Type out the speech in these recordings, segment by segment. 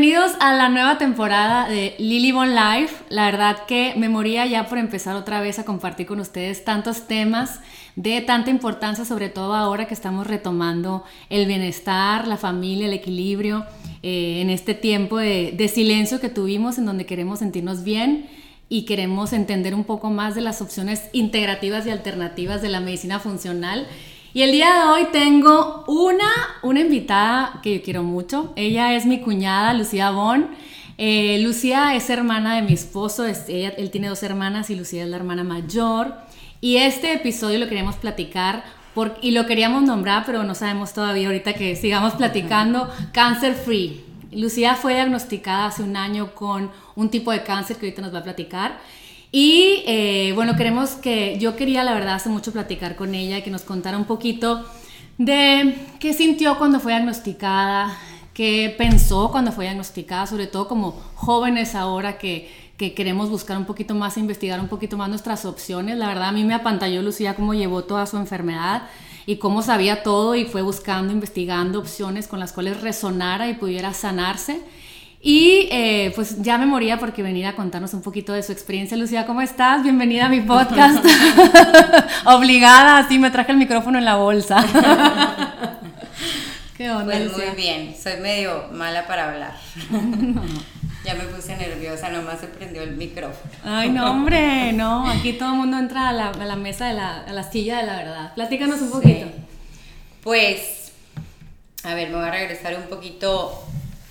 Bienvenidos a la nueva temporada de Lily Bon Life. La verdad que me moría ya por empezar otra vez a compartir con ustedes tantos temas de tanta importancia, sobre todo ahora que estamos retomando el bienestar, la familia, el equilibrio, eh, en este tiempo de, de silencio que tuvimos en donde queremos sentirnos bien y queremos entender un poco más de las opciones integrativas y alternativas de la medicina funcional. Y el día de hoy tengo una, una invitada que yo quiero mucho. Ella es mi cuñada, Lucía Bon. Eh, Lucía es hermana de mi esposo, él tiene dos hermanas y Lucía es la hermana mayor. Y este episodio lo queríamos platicar y lo queríamos nombrar, pero no sabemos todavía ahorita que sigamos platicando, Cancer Free. Lucía fue diagnosticada hace un año con un tipo de cáncer que ahorita nos va a platicar. Y eh, bueno, queremos que, yo quería la verdad hace mucho platicar con ella y que nos contara un poquito de qué sintió cuando fue diagnosticada, qué pensó cuando fue diagnosticada, sobre todo como jóvenes ahora que, que queremos buscar un poquito más, investigar un poquito más nuestras opciones. La verdad a mí me apantalló Lucía cómo llevó toda su enfermedad y cómo sabía todo y fue buscando, investigando opciones con las cuales resonara y pudiera sanarse. Y eh, pues ya me moría porque venir a contarnos un poquito de su experiencia. Lucía, ¿cómo estás? Bienvenida a mi podcast. Obligada, así me traje el micrófono en la bolsa. ¿Qué onda? Pues muy bien, soy medio mala para hablar. Ya me puse nerviosa, nomás se prendió el micrófono. Ay, no, hombre, no. Aquí todo el mundo entra a la, a la mesa de la, a la silla de la verdad. Platícanos un poquito. Pues, a ver, me voy a regresar un poquito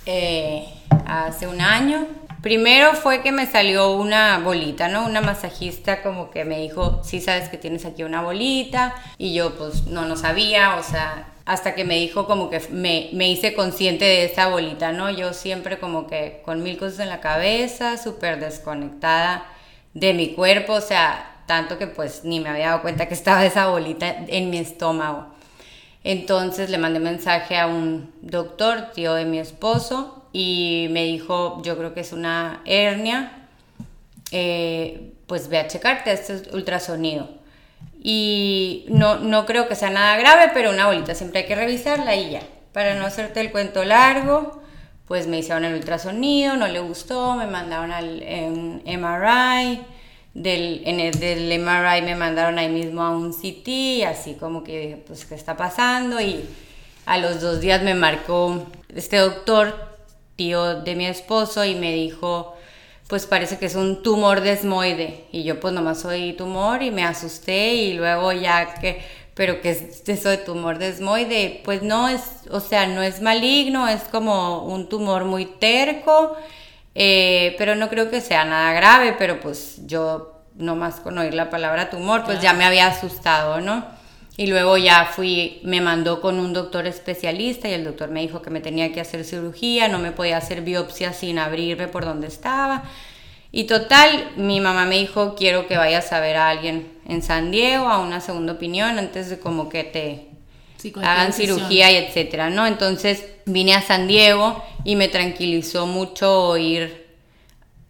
eh, hace un año. Primero fue que me salió una bolita, ¿no? Una masajista como que me dijo, sí sabes que tienes aquí una bolita. Y yo pues no, no sabía, o sea, hasta que me dijo como que me, me hice consciente de esa bolita, ¿no? Yo siempre como que con mil cosas en la cabeza, súper desconectada de mi cuerpo, o sea, tanto que pues ni me había dado cuenta que estaba esa bolita en mi estómago. Entonces le mandé mensaje a un doctor, tío de mi esposo, y me dijo, yo creo que es una hernia, eh, pues ve a checarte, este es ultrasonido. Y no, no creo que sea nada grave, pero una bolita siempre hay que revisarla y ya. Para no hacerte el cuento largo, pues me hicieron el ultrasonido, no le gustó, me mandaron al MRI del, en el, del MRI me mandaron ahí mismo a un CT, así como que pues, ¿qué está pasando? Y a los dos días me marcó este doctor, tío de mi esposo, y me dijo, pues parece que es un tumor desmoide. Y yo pues nomás soy tumor y me asusté y luego ya que, pero que es eso de tumor desmoide, pues no es, o sea, no es maligno, es como un tumor muy terco eh, pero no creo que sea nada grave, pero pues yo nomás con oír la palabra tumor, pues ya me había asustado, ¿no? Y luego ya fui, me mandó con un doctor especialista y el doctor me dijo que me tenía que hacer cirugía, no me podía hacer biopsia sin abrirme por donde estaba. Y total, mi mamá me dijo, quiero que vayas a ver a alguien en San Diego, a una segunda opinión, antes de como que te hagan cirugía y etcétera, ¿no? Entonces vine a San Diego y me tranquilizó mucho oír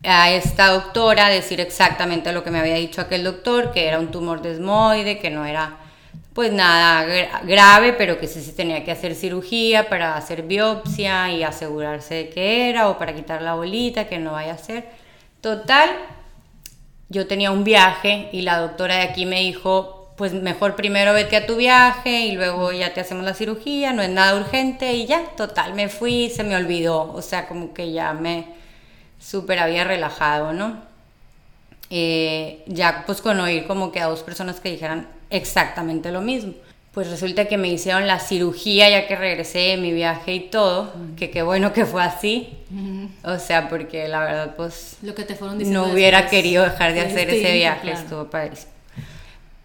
a esta doctora decir exactamente lo que me había dicho aquel doctor, que era un tumor desmoide, que no era pues nada grave, pero que sí se tenía que hacer cirugía para hacer biopsia y asegurarse de que era o para quitar la bolita, que no vaya a ser. Total, yo tenía un viaje y la doctora de aquí me dijo, pues mejor primero vete a tu viaje y luego ya te hacemos la cirugía, no es nada urgente y ya, total, me fui, se me olvidó, o sea, como que ya me súper había relajado, ¿no? Eh, ya pues con oír como que a dos personas que dijeran exactamente lo mismo. Pues resulta que me hicieron la cirugía ya que regresé de mi viaje y todo, que qué bueno que fue así. O sea, porque la verdad pues Lo que te fueron no hubiera querido dejar de hacer ese viaje, estuvo padrísimo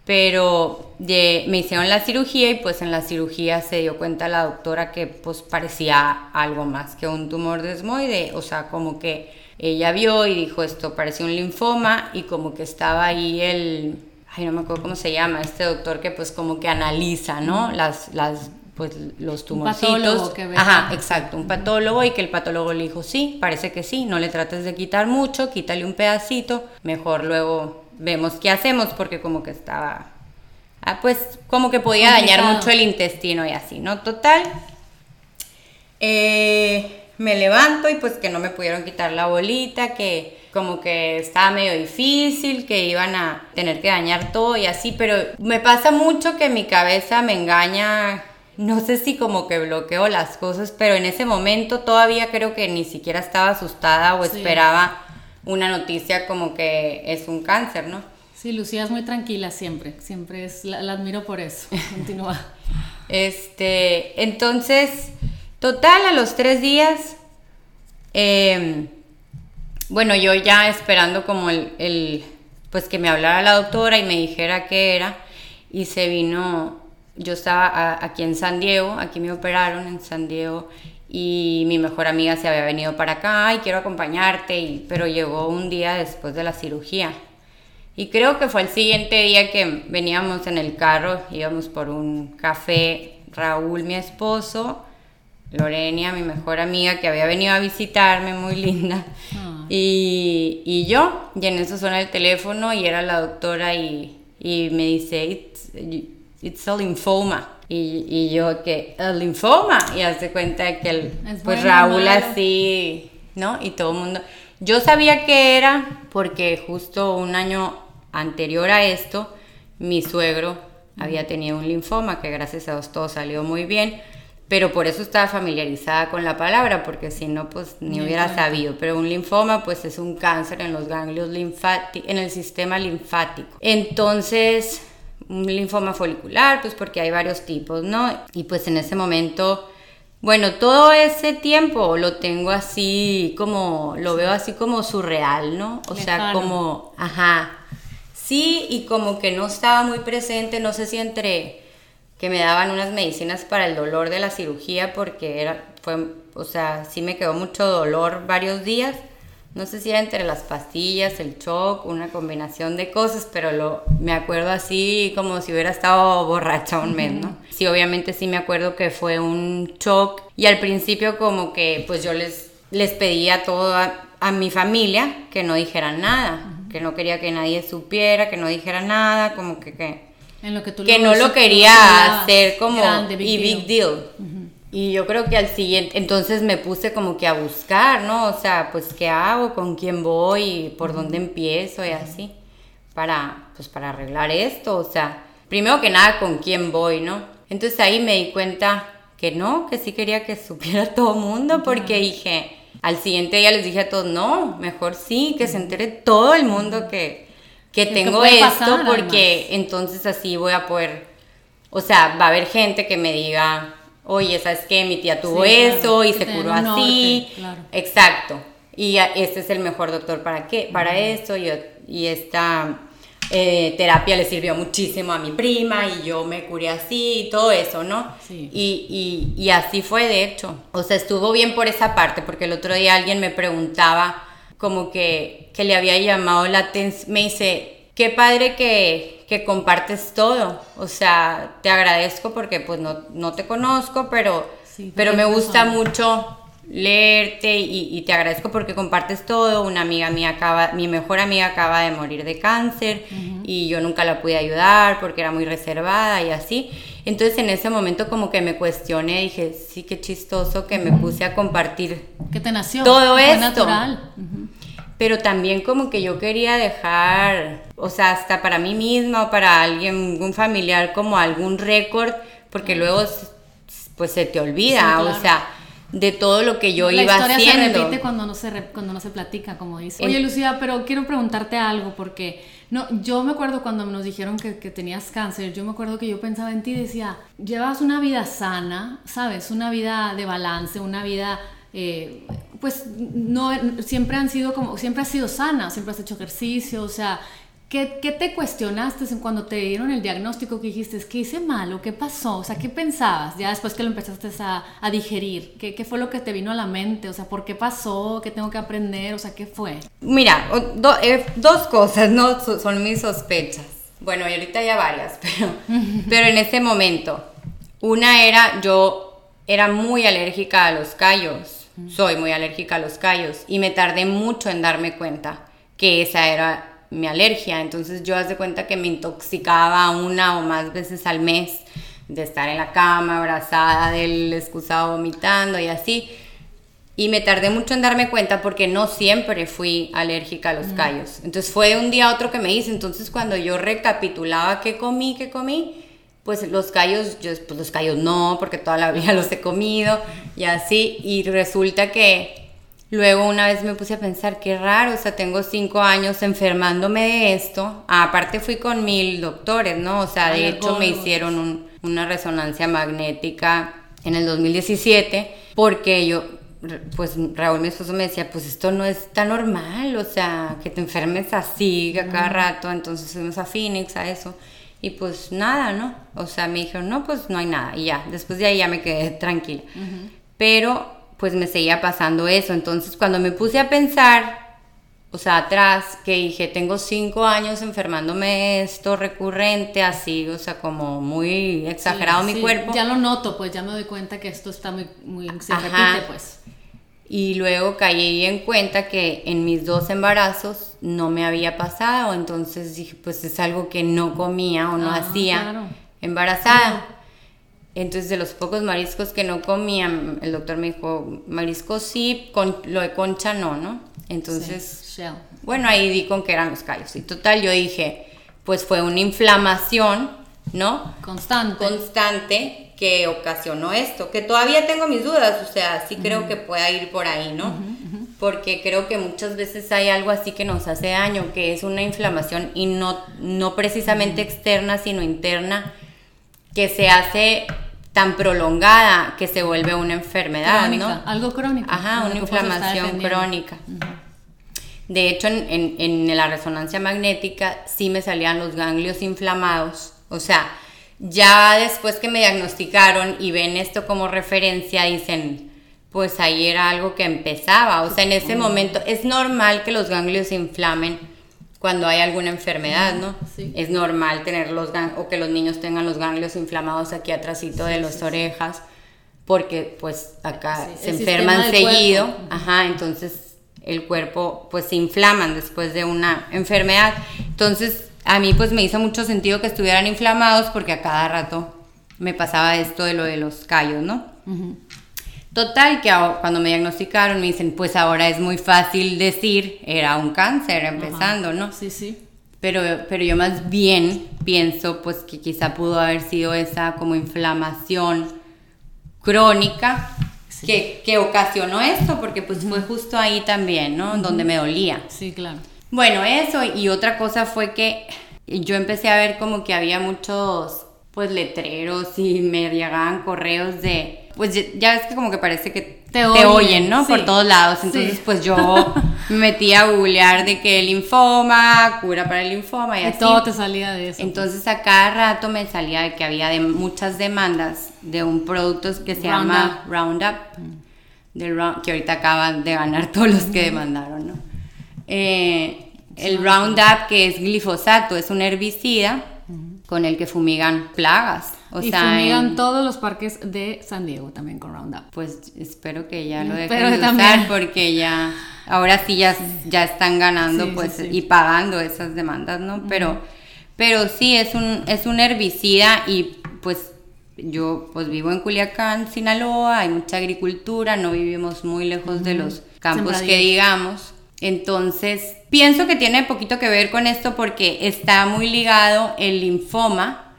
pero me hicieron la cirugía y pues en la cirugía se dio cuenta la doctora que pues parecía algo más que un tumor desmoide, o sea, como que ella vio y dijo esto parecía un linfoma y como que estaba ahí el, ay no me acuerdo cómo se llama, este doctor que pues como que analiza, ¿no? Las, las pues los tumorcitos. Un que ve. Ajá, exacto, un patólogo y que el patólogo le dijo, sí, parece que sí, no le trates de quitar mucho, quítale un pedacito, mejor luego vemos qué hacemos porque como que estaba, ah, pues como que podía dañar mucho el intestino y así, ¿no? Total. Eh, me levanto y pues que no me pudieron quitar la bolita, que como que estaba medio difícil, que iban a tener que dañar todo y así, pero me pasa mucho que mi cabeza me engaña, no sé si como que bloqueo las cosas, pero en ese momento todavía creo que ni siquiera estaba asustada o esperaba una noticia como que es un cáncer, ¿no? Sí, Lucía es muy tranquila siempre, siempre es, la, admiro por eso. Continúa. este, entonces, total, a los tres días, em, bueno, yo ya esperando como el, pues que me hablara la doctora y me dijera qué era, y se vino, yo estaba aquí en San Diego, aquí me operaron en San Diego, y mi mejor amiga se había venido para acá y quiero acompañarte, y, pero llegó un día después de la cirugía. Y creo que fue el siguiente día que veníamos en el carro, íbamos por un café, Raúl, mi esposo, Lorenia, mi mejor amiga, que había venido a visitarme, muy linda, ah. y, y, yo, y en eso suena el teléfono y era la doctora y, y me dice, it's, it's a linfoma. Y, y, yo que, ¿el linfoma? Y hace cuenta que el, pues Raúl así, ¿no? Y todo el mundo... Yo sabía que era porque justo un año anterior a esto, mi suegro había tenido un linfoma, que gracias a Dios todo salió muy bien, pero por eso estaba familiarizada con la palabra, porque si no, pues ni hubiera sabido. Pero un linfoma, pues es un cáncer en los ganglios linfáticos, en el sistema linfático. Entonces, un linfoma folicular, pues porque hay varios tipos, ¿no? Y pues en ese momento bueno, todo ese tiempo lo tengo así como, lo veo así como surreal, ¿no? O sea, como, ajá, sí, y como que no estaba muy presente, no sé si entre que me daban unas medicinas para el dolor de la cirugía, porque era, fue, o sea, sí me quedó mucho dolor varios días, no sé si era entre las pastillas, el shock, una combinación de cosas, pero lo, me acuerdo así como si hubiera estado borracha un mes, ¿no? Sí, obviamente sí me acuerdo que fue un shock y al principio como que pues yo les, les pedía todo a, mi familia que no dijeran nada, que no quería que nadie supiera, que no dijera nada, como que... que en lo que, tú que no lo quería hacer como y big deal. Y yo creo que al siguiente, entonces me puse como que a buscar, ¿no? O sea, pues qué hago, con quién voy, por dónde empiezo y así, para, pues para arreglar esto, o sea, primero que nada con quién voy, ¿no? Entonces ahí me di cuenta que no, que sí quería que supiera todo el mundo, porque dije, al siguiente día les dije a todos, no, mejor sí, que se entere todo el mundo que, que tengo esto, porque entonces así voy a poder, o sea, va a haber gente que me diga, oye, ¿sabes qué? Mi tía tuvo eso y se curó así. Exacto. Y este es el mejor doctor para qué, para esto y, y esta eh, terapia le sirvió muchísimo a mi prima y yo me curé así y todo eso, ¿no? Sí. Y, y, y así fue de hecho. O sea, estuvo bien por esa parte porque el otro día alguien me preguntaba como que, que le había llamado la atención, me dice, qué padre que, que, compartes todo. O sea, te agradezco porque pues no, no te conozco, pero, pero me gusta mucho leerte y, te agradezco porque compartes todo. Una amiga mía acaba, mi mejor amiga acaba de morir de cáncer y yo nunca la pude ayudar porque era muy reservada y así. Entonces en ese momento como que me cuestioné, dije, sí, qué chistoso que me puse a compartir. ¿Qué te nació? Todo esto. natural pero también como que yo quería dejar, o sea, hasta para mí misma o para alguien, un familiar, como algún récord, porque luego pues se te olvida, o sea, de todo lo que yo iba haciendo. La historia se repite cuando no se, cuando no se platica, como dice. Oye, Lucía, pero quiero preguntarte algo, porque no, yo me acuerdo cuando nos dijeron que, que, tenías cáncer, yo me acuerdo que yo pensaba en ti y decía, llevas una vida sana, ¿sabes? Una vida de balance, una vida eh, pues no, siempre han sido como, siempre has sido sana, siempre has hecho ejercicio, o sea, ¿qué, qué te cuestionaste cuando te dieron el diagnóstico que dijiste, ¿qué hice mal o qué pasó? O sea, ¿qué pensabas ya después que lo empezaste a, a digerir? ¿Qué, ¿Qué, fue lo que te vino a la mente? O sea, ¿por qué pasó? ¿Qué tengo que aprender? O sea, ¿qué fue? Mira, eh, dos cosas, ¿no? Son mis sospechas. Bueno, y ahorita ya varias, pero, pero en ese momento, una era, yo era muy alérgica a los callos soy muy alérgica a los callos y me tardé mucho en darme cuenta que esa era mi alergia. Entonces yo hace cuenta que me intoxicaba una o más veces al mes de estar en la cama abrazada del excusado vomitando y así. Y me tardé mucho en darme cuenta porque no siempre fui alérgica a los callos. Entonces fue de un día a otro que me hice. Entonces cuando yo recapitulaba qué comí, qué comí, pues los callos, yo pues los callos no, porque toda la vida los he comido y así. Y resulta que luego una vez me puse a pensar, qué raro, o sea, tengo cinco años enfermándome de esto. aparte fui con mil doctores, ¿no? O sea, de hecho me hicieron una resonancia magnética en el 2017 porque yo pues Raúl, mi esposo, me decía, pues esto no es tan normal, o sea, que te enfermes así a cada rato, entonces fuimos a Phoenix, a eso, y pues nada, ¿no? O sea, me dijeron, no, pues no hay nada, y ya, después de ahí ya me quedé tranquila. Pero, pues me seguía pasando eso, entonces cuando me puse a pensar, o sea, atrás, que dije, tengo cinco años enfermándome esto recurrente, así, o sea, como muy exagerado mi cuerpo. Ya lo noto, pues ya me doy cuenta que esto está muy, muy se repite, pues. Y luego caí en cuenta que en mis dos embarazos no me había pasado, entonces dije, pues es algo que no comía o no ah, hacía embarazada. Entonces, de los pocos mariscos que no comía, el doctor me dijo, mariscos sí, con, lo de concha no, ¿no? Entonces, bueno, ahí di con que eran los callos. Y total, yo dije, pues fue una inflamación, ¿no? Constante. Constante que ocasionó esto, que todavía tengo mis dudas, o sea, sí creo que pueda ir por ahí, ¿no? Porque creo que muchas veces hay algo así que nos hace daño, que es una inflamación y no, no precisamente externa, sino interna, que se hace tan prolongada que se vuelve una enfermedad, ¿no? Algo crónico. Ajá, una inflamación crónica. De hecho, en, en, la resonancia magnética sí me salían los ganglios inflamados, o sea, ya después que me diagnosticaron y ven esto como referencia, dicen, pues ahí era algo que empezaba. O sea, en ese momento es normal que los ganglios se inflamen cuando hay alguna enfermedad, ¿no? Es normal tener los o que los niños tengan los ganglios inflamados aquí atrásito de las orejas, porque pues acá se enferman seguido, ajá, entonces el cuerpo pues se inflaman después de una enfermedad. Entonces, a mí pues me hizo mucho sentido que estuvieran inflamados porque a cada rato me pasaba esto de lo de los callos, ¿no? Total, que cuando me diagnosticaron me dicen, pues ahora es muy fácil decir, era un cáncer empezando, ¿no? Sí, sí. Pero, pero yo más bien pienso pues que quizá pudo haber sido esa como inflamación crónica que, que, ocasionó esto, porque pues fue justo ahí también, ¿no? Donde me dolía. Sí, claro. Bueno, eso y otra cosa fue que yo empecé a ver como que había muchos pues letreros y me llegaban correos de pues ya ves que como que parece que te, oyen, ¿no? Por todos lados. Entonces, pues yo me metí a googlear de que el linfoma, cura para el linfoma y, y todo te salía de eso. Entonces, a cada rato me salía de que había de muchas demandas de un producto que se llama Roundup, mm. que ahorita acaban de ganar todos los que demandaron, ¿no? Eh, el Roundup, que es glifosato, es un herbicida con el que fumigan plagas. O y fumigan todos los parques de San Diego también con Roundup. Pues espero que ya lo dejen de usar porque ya ahora sí ya, ya están ganando pues y pagando esas demandas, ¿no? Pero pero sí es un es un herbicida y pues yo pues vivo en Culiacán, Sinaloa, hay mucha agricultura, no vivimos muy lejos de los campos que digamos. Entonces, pienso que tiene poquito que ver con esto porque está muy ligado el linfoma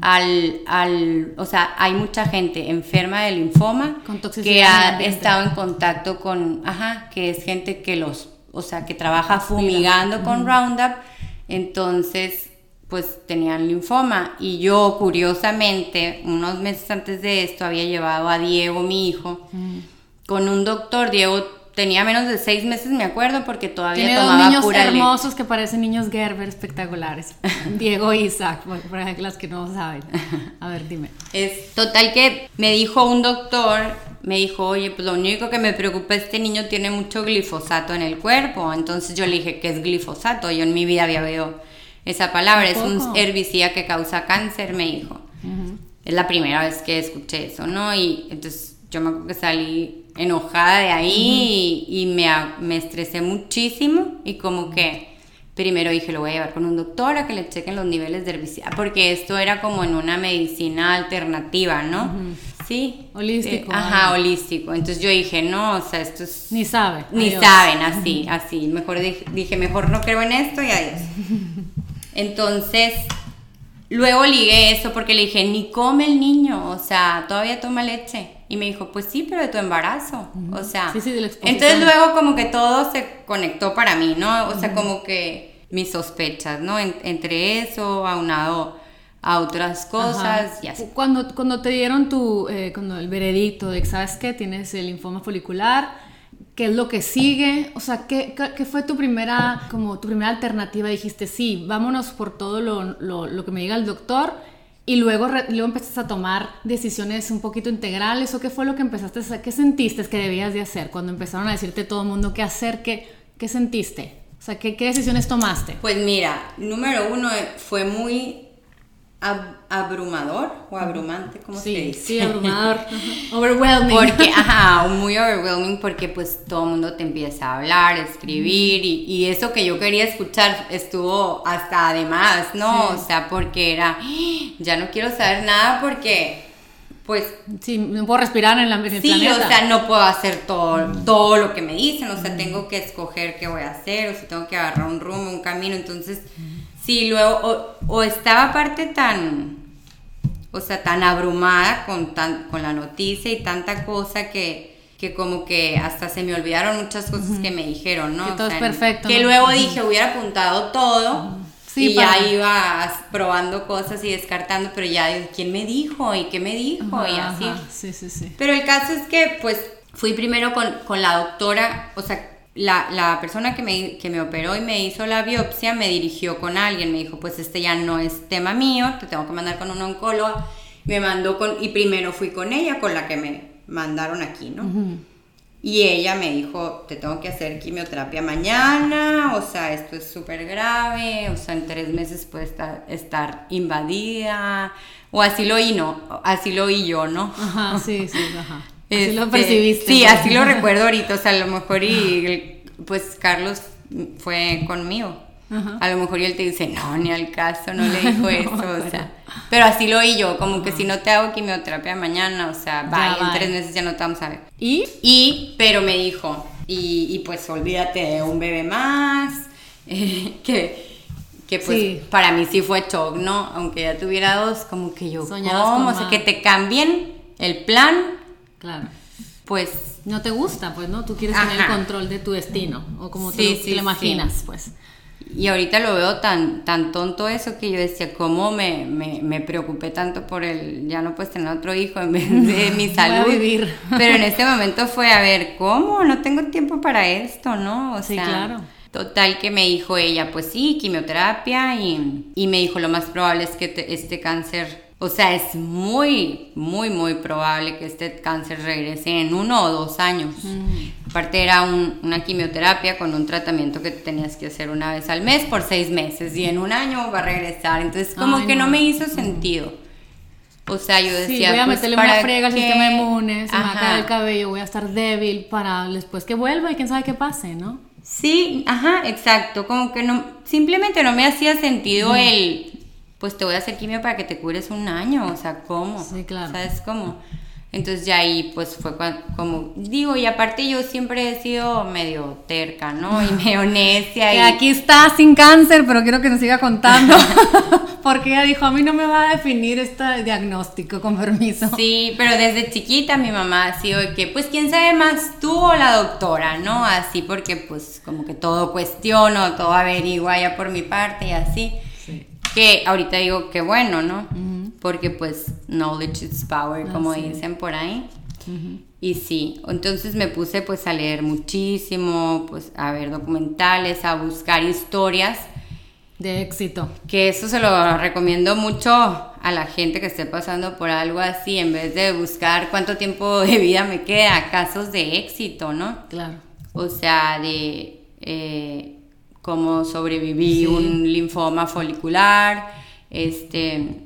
al, al, o sea, hay mucha gente enferma de linfoma que ha estado en contacto con, ajá, que es gente que los, o sea, que trabaja fumigando con Roundup, entonces, pues tenían linfoma. Y yo, curiosamente, unos meses antes de esto, había llevado a Diego, mi hijo, con un doctor, Diego tenía menos de seis meses, me acuerdo, porque todavía Tiene tomaba dos niños hermosos que parecen niños Gerber espectaculares. Diego y Isaac, para las que no saben. A ver, dime. Es total que me dijo un doctor, me dijo, oye, pues lo único que me preocupa es que este niño tiene mucho glifosato en el cuerpo. Entonces yo le dije, ¿qué es glifosato? Yo en mi vida había oído esa palabra. Es un herbicida que causa cáncer, me dijo. Es la primera vez que escuché eso, ¿no? Y entonces yo me acuerdo que salí enojada de ahí y, me, me estresé muchísimo y como que primero dije lo voy a llevar con un doctor a que le chequen los niveles de herbicida porque esto era como en una medicina alternativa, ¿no? Sí, sí. Holístico. Eh, ajá, holístico. Entonces yo dije, no, o sea, esto es... Ni sabe. Ni adiós. saben, así, así. Mejor dije, dije, mejor no creo en esto y adiós. Entonces, luego ligué eso porque le dije, ni come el niño, o sea, todavía toma leche. Y me dijo, pues sí, pero de tu embarazo. O sea, Sí, sí, de la entonces luego como que todo se conectó para mí, ¿no? O sea, como que mis sospechas, ¿no? En- entre eso, aunado a otras cosas Ajá. y así. Cuando, cuando te dieron tu, eh, cuando el veredicto de que sabes que tienes el linfoma folicular, ¿qué es lo que sigue? O sea, ¿qué, qué, qué fue tu primera, como tu primera alternativa? Dijiste, sí, vámonos por todo lo, lo, lo que me diga el doctor y luego, luego empezaste a tomar decisiones un poquito integrales o qué fue lo que empezaste a? ¿Qué sentiste que debías de hacer cuando empezaron a decirte todo el mundo qué hacer? ¿Qué, qué sentiste? O sea, ¿qué, qué decisiones tomaste? Pues mira, número uno eh, fue muy ab- abrumador o abrumante, ¿cómo se Sí, dice? sí, abrumador. Overwhelming. Porque, ajá, muy overwhelming porque pues todo el mundo te empieza a hablar, a escribir y, y eso que yo quería escuchar estuvo hasta además, ¿no? Sí. O sea, porque era, "Ah, ya no quiero saber nada porque pues Sí, no puedo respirar en, la, en el Sí, planeta. o sea, no puedo hacer todo, todo lo que me dicen, o sea, tengo que escoger qué voy a hacer, o si tengo que agarrar un rumbo, un camino, entonces, sí, luego, o, o estaba aparte tan, o sea, tan abrumada con, tan, con la noticia y tanta cosa que, que como que hasta se me olvidaron muchas cosas que me dijeron, ¿no? Que O todo es sea, perfecto, Que ¿no? luego dije, hubiera apuntado todo. Sí, y ya para- iba as- probando cosas y descartando, pero ya, ¿quién me dijo? ¿Y qué me dijo? y así. ajá, Sí, sí, sí. Pero el caso es que, pues, fui primero con, con la doctora, o sea, la, la persona que me, que me operó y me hizo la biopsia me dirigió con alguien, me dijo, pues este ya no es tema mío, te tengo que mandar con una oncóloga. Me mandó con, y primero fui con ella, con la que me mandaron aquí, ¿no? Y ella me dijo, te tengo que hacer quimioterapia mañana, o sea, esto es súper grave, o sea, en tres meses puede estar, estar invadida, o así lo oí, ¿no? Así lo oí yo, ¿no? Ajá, sí, sí, ajá. Así lo Este, percibiste. Sí, así lo recuerdo ahorita, o sea, a lo mejor y pues Carlos fue conmigo. Ajá. A lo mejor y él te dice, no, ni al caso, no le dijo eso, o sea. Pero así lo oí yo, como que si no te hago quimioterapia mañana, o sea, vaya, en bye. tres meses ya no te vamos a ver. ¿Y? Y, pero me dijo, y, y pues olvídate de un bebé más, eh, que, que pues Sí. para mí sí fue shock, ¿no? Aunque ya tuviera dos, como que yo, ¿cómo? O sea, que te cambien el plan, Claro. pues No te gusta, pues, ¿no? Tú quieres tener el control de tu destino, o como Sí, te, lo- sí, te lo imaginas, pues. Y ahorita lo veo tan, tan tonto eso que yo decía, ¿cómo me, me, me preocupé tanto por el, ya no puedes tener otro hijo en vez de mi Voy a salud? vivir. Pero en este momento fue, a ver, ¿cómo? No tengo tiempo para esto, ¿no? O Sí, sea, claro. Total que me dijo ella, pues sí, quimioterapia y, y me dijo lo más probable es que te- este cáncer, o sea, es muy, muy, muy probable que este cáncer regrese en uno o dos años. Aparte era un- una quimioterapia con un tratamiento que tenías que hacer una vez al mes por seis meses y en un año va a regresar. Entonces como Ay, que no. no. me hizo sentido. O sea, yo Sí, decía, voy a pues, meterle ¿para una frega al sistema inmune, se me va a caer el cabello, voy a estar débil para después que vuelva y quién sabe qué pase, ¿no? Sí, ajá, exacto. Como que no, simplemente no me hacía sentido el, pues te voy a hacer quimio para que te cures un año, o sea, ¿cómo? Sí, claro. ¿Sabes cómo? Entonces ya ahí pues fue cuan- como, digo, y aparte yo siempre he sido medio terca, ¿no? Y medio necia. Que Y, aquí está sin cáncer, pero quiero que nos siga contando. Porque ella dijo, a mí no me va a definir este diagnóstico, con permiso. Sí, pero desde chiquita mi mamá ha sido que, pues, ¿quién sabe más tú o la doctora, no? Así porque, pues, como que todo cuestiono, todo averigua ya por mi parte y así. Que ahorita digo que bueno, ¿no? Porque, pues, knowledge is power, como dicen por ahí. Y sí, entonces me puse, pues, a leer muchísimo, pues, a ver documentales, a buscar historias De éxito. que eso se lo recomiendo mucho a la gente que esté pasando por algo así, en vez de buscar cuánto tiempo de vida me queda, casos de éxito, ¿no? Claro. O sea, de eh, cómo sobreviví Sí. un linfoma folicular, este,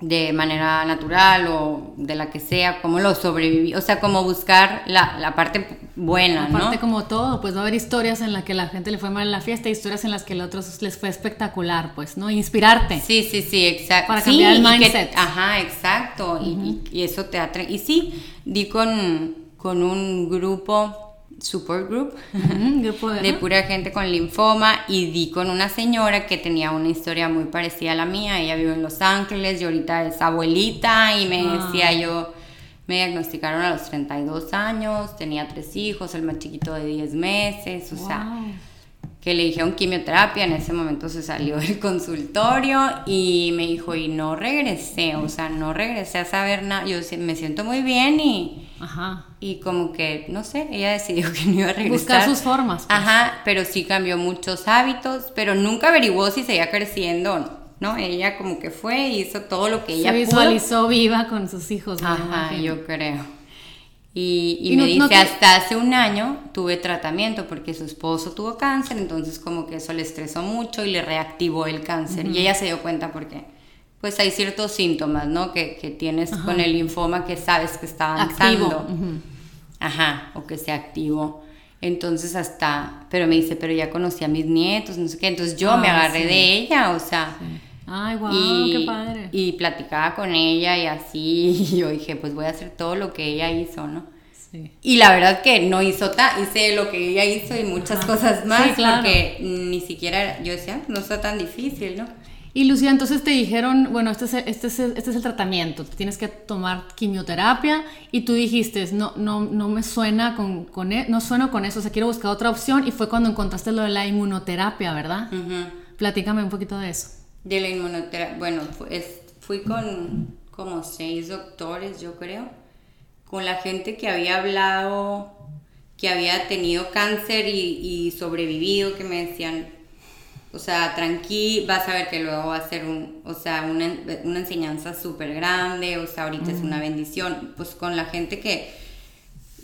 de manera natural o de la que sea, cómo lo sobreviví, o sea, como buscar la, la parte buena, Aparte ¿no? como todo, pues va a haber historias en las que la gente le fue mal en la fiesta, historias en las que a otros les fue espectacular, pues, ¿no? Inspirarte. Sí, sí, sí, exacto. Para Sí, cambiar el que- mindset. ajá, exacto. y eso te atrae. Y sí, di con, con un grupo, support group, de- pura gente con linfoma y di con una señora que tenía una historia muy parecida a la mía. Ella vive en Los Ángeles y ahorita es abuelita y me Ah. decía yo, me diagnosticaron a los 32 años, tenía tres hijos, el más chiquito de 10 meses, o sea, Wow. Que le dijeron quimioterapia, en ese momento se salió del consultorio y me dijo, y no regresé, o sea, no regresé a saber nada, yo me siento muy bien y, Ajá. y como que, no sé, ella decidió que no iba a regresar. Buscar sus formas. pues. Ajá, pero sí cambió muchos hábitos, pero nunca averiguó si seguía creciendo o no, ¿no? Ella como que fue, hizo todo lo que ella Se pudo. visualizó viva con sus hijos. Ajá, yo creo. Y, y Y me no- dice, no te- hasta hace un año tuve tratamiento porque su esposo tuvo cáncer, entonces como que eso le estresó mucho y le reactivó el cáncer. Y ella se dio cuenta porque pues hay ciertos síntomas, ¿no? Que, que tienes con el linfoma que sabes que está avanzando. Ajá, o que sea activo. Entonces hasta, pero me dice, pero ya conocí a mis nietos, no sé qué. Entonces yo me Ah, agarré sí. de ella, o sea... Ay, wow, y, qué padre. y platicaba con ella y así, y yo dije, pues voy a hacer todo lo que ella hizo, ¿no? Sí. Y la verdad que no hizo ta, hice lo que ella hizo y muchas cosas más, Sí, claro. porque ni siquiera, yo decía, no está tan difícil, ¿no? Y Lucía, entonces te dijeron, bueno, este es, el- este es, este es el tratamiento, tienes que tomar quimioterapia y tú dijiste, no, no, no me suena con, con e- no sueno con eso, o sea, quiero buscar otra opción y fue cuando encontraste lo de la inmunoterapia, ¿verdad? Ujú. Platícame un poquito de eso. De la inmunoterapia, bueno, es- fui con como seis doctores, yo creo, con la gente que había hablado, que había tenido cáncer y, y sobrevivido, que me decían, o sea, tranqui, vas a ver que luego va a ser un, o sea, una, una enseñanza súper grande, o sea, ahorita es una bendición, pues con la gente que,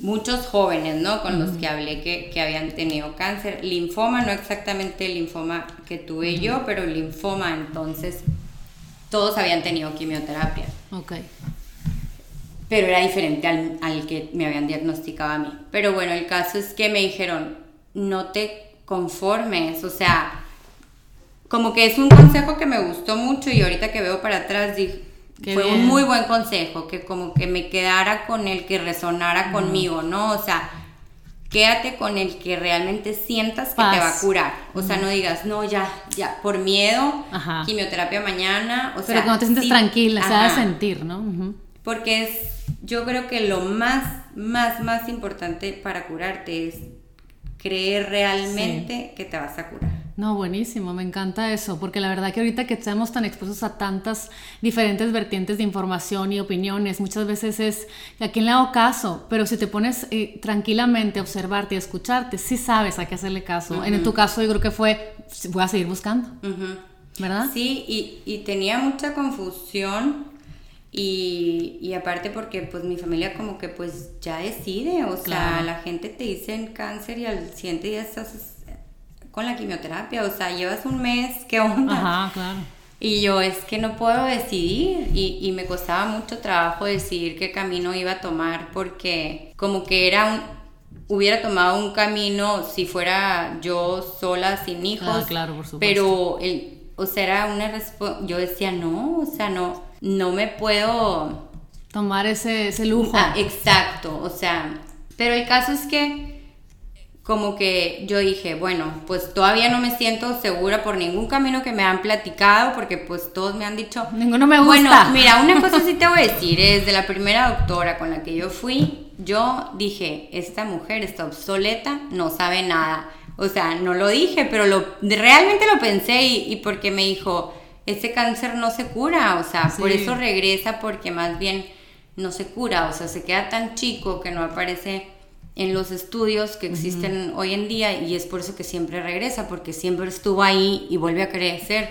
muchos jóvenes, ¿no? Con los que hablé que, que habían tenido cáncer, linfoma, no exactamente el linfoma que tuve yo, pero linfoma, entonces todos habían tenido quimioterapia, Ok. pero era diferente al, al que me habían diagnosticado a mí. Pero bueno, el caso es que me dijeron, no te conformes, o sea, como que es un consejo que me gustó mucho y ahorita que veo para atrás dije, Qué fue bien. un muy buen consejo, que como que me quedara con el que resonara conmigo, ¿no? O sea, quédate con el que realmente sientas que te va a curar. O sea, no digas, no, ya, ya, por miedo, Ajá. quimioterapia mañana. O Pero sea, que no te sientes sí, tranquila, se ajá. sentir, ¿no? Porque es, yo creo que lo más, más, más importante para curarte es creer realmente que te vas a curar. No, buenísimo, me encanta eso, porque la verdad que ahorita que estamos tan expuestos a tantas diferentes vertientes de información y opiniones, muchas veces es a quién le hago caso, pero si te pones eh, tranquilamente a observarte y a escucharte, sí sabes a qué hacerle caso. En tu caso yo creo que fue, voy a seguir buscando. ¿verdad? Sí, y, y tenía mucha confusión y, y aparte porque pues mi familia como que pues ya decide, o sea, la gente te dice en cáncer y al siguiente día estás con la quimioterapia, o sea, llevas un mes, ¿qué onda? Ajá, claro. Y yo es que no puedo decidir y, y me costaba mucho trabajo decidir qué camino iba a tomar porque como que era un, hubiera tomado un camino si fuera yo sola sin hijos. Ah, claro, por supuesto. Pero el, o sea, era una respuesta, yo decía, no, o sea, no, no me puedo... Tomar ese, ese lujo. Ah, exacto, o sea, pero el caso es que como que yo dije, bueno, pues todavía no me siento segura por ningún camino que me han platicado, porque pues todos me han dicho... Ninguno me Bueno, gusta. mira, una cosa sí te voy a decir, desde la primera doctora con la que yo fui, yo dije, esta mujer está obsoleta, no sabe nada. O sea, no lo dije, pero lo, realmente lo pensé y, y porque me dijo, ese cáncer no se cura, o sea, por eso regresa porque más bien no se cura, o sea, se queda tan chico que no aparece en los estudios que existen hoy en día y es por eso que siempre regresa, porque siempre estuvo ahí y vuelve a crecer.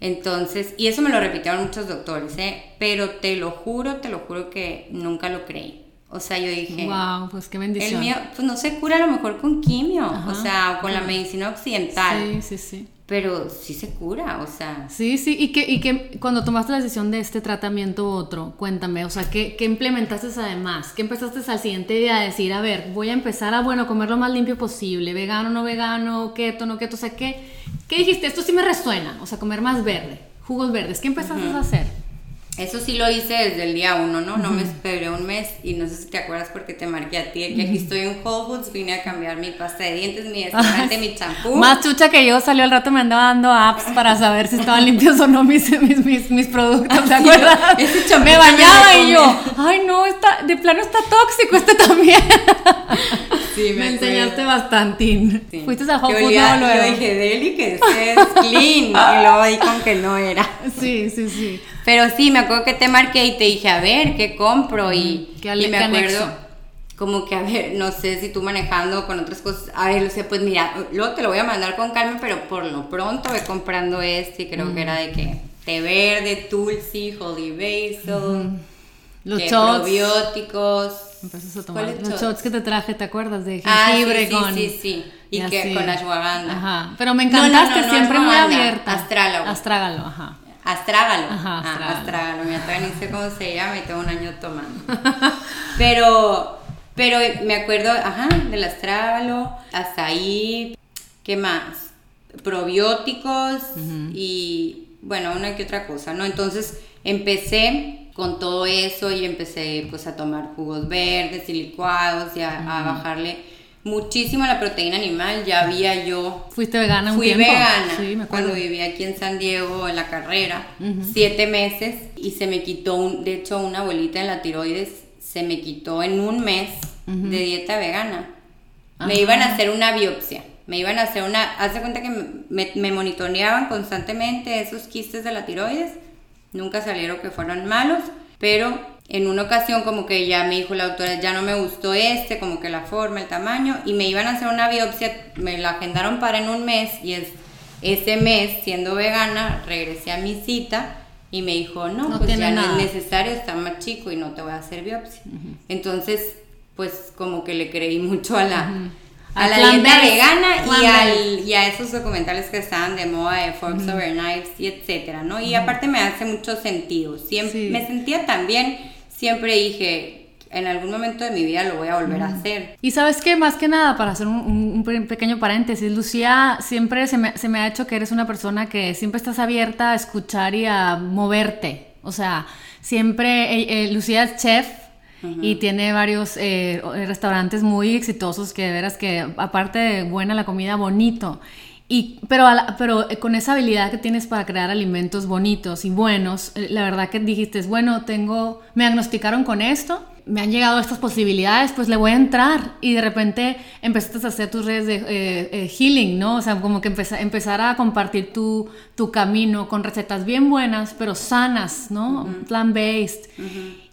Entonces, y eso me lo repitieron muchos doctores, ¿eh? pero te lo juro, te lo juro que nunca lo creí. O sea, yo dije, wow, pues qué bendición. El mío, pues no se cura a lo mejor con quimio, o sea, o con la medicina occidental. Sí, sí, sí. Pero sí se cura, o sea. Sí, sí, y que, y que cuando tomaste la decisión de este tratamiento u otro, cuéntame, o sea, ¿qué, ¿qué, implementaste además? ¿Qué empezaste al siguiente día a decir? A ver, voy a empezar a, bueno, comer lo más limpio posible, vegano, no vegano, keto, no keto, o sea, ¿qué, qué dijiste? Esto sí me resuena, o sea, comer más verde, jugos verdes, ¿qué empezaste a hacer? Eso sí lo hice desde el día uno, ¿no? No me esperé un mes y no sé si te acuerdas porque te marqué a ti, que aquí estoy en Whole Foods, vine a cambiar mi pasta de dientes, mi desodorante, mi champú. Más chucha que yo, salió al rato me andaba dando apps para saber si estaban limpios o no mis, mis, mis, productos, ¿te acuerdas? Ese me bañaba y yo, ay no, está, de plano está tóxico este también. Sí, me, enseñaste bastantín. Fuiste a Whole Foods luego. Yo dije, Deli, que es clean, y luego ahí con que no era. Sí, sí, sí. Pero sí, me acuerdo que te marqué y te dije, a ver, ¿qué compro? Y, y me acuerdo como que, a ver, no sé si tú manejando con otras cosas, a ver, sé, pues mira, luego te lo voy a mandar con calma, pero por lo pronto voy comprando este creo que era de que té verde, tulsi, holy basil, los shots. probióticos. A tomar. Los shots que te traje, ¿te acuerdas? De ah, jengibre ah, sí, sí, Sí, sí, Y, que con ashwagandha. Ajá. Pero me encantaste, siempre muy abierta. Astrágalo. Astrágalo, ajá. Astrágalo. Ajá, ah, astrágalo. astrágalo. Mira, todavía ni sé cómo se llama y tengo un año tomando. pero, pero me acuerdo, ajá, del astrágalo, hasta ahí, ¿qué más? Probióticos y, bueno, una que otra cosa, ¿no? Entonces empecé con todo eso y empecé pues a tomar jugos verdes y licuados y a bajarle muchísimo la proteína animal. Ya había yo. ¿Fuiste vegana un fui tiempo? vegana sí, me cuando vivía aquí en San Diego en la carrera, siete meses, y se me quitó, un, de hecho, una bolita en la tiroides, se me quitó en un mes de dieta vegana. Me iban a hacer una biopsia. Me iban a hacer una. Haz de cuenta que me, me monitoreaban constantemente esos quistes de la tiroides. Nunca salieron que fueron malos, pero en una ocasión como que ya me dijo la doctora, ya no me gustó este, como que la forma, el tamaño, y me iban a hacer una biopsia, me la agendaron para en un mes, y es, ese mes, siendo vegana, regresé a mi cita y me dijo, no, pues ya no es necesario, está más chico y no te voy a hacer biopsia. Entonces, pues como que le creí mucho a la... A la dieta vegana y, al, y, a esos documentales que estaban de moda de Forks Over Knives y etcétera, ¿no? Y aparte me hace mucho sentido. Siempre, Me sentía también siempre dije, en algún momento de mi vida lo voy a volver a hacer. Y sabes qué, más que nada, para hacer un, pequeño paréntesis, Lucía, siempre se me, se me, ha hecho que eres una persona que siempre estás abierta a escuchar y a moverte. O sea, siempre, eh, eh, Lucía es chef. Y tiene varios eh, restaurantes muy exitosos que de veras que aparte de buena la comida, bonito. Y, pero, pero eh, con esa habilidad que tienes para crear alimentos bonitos y buenos, eh, la verdad que dijiste, bueno, tengo, me diagnosticaron con esto, me han llegado estas posibilidades, pues le voy a entrar. Y de repente empezaste a hacer tus redes de eh, healing, ¿no? O sea, como que empezar, empezar a compartir tu, tu, camino con recetas bien buenas, pero sanas, ¿no? Plant-based.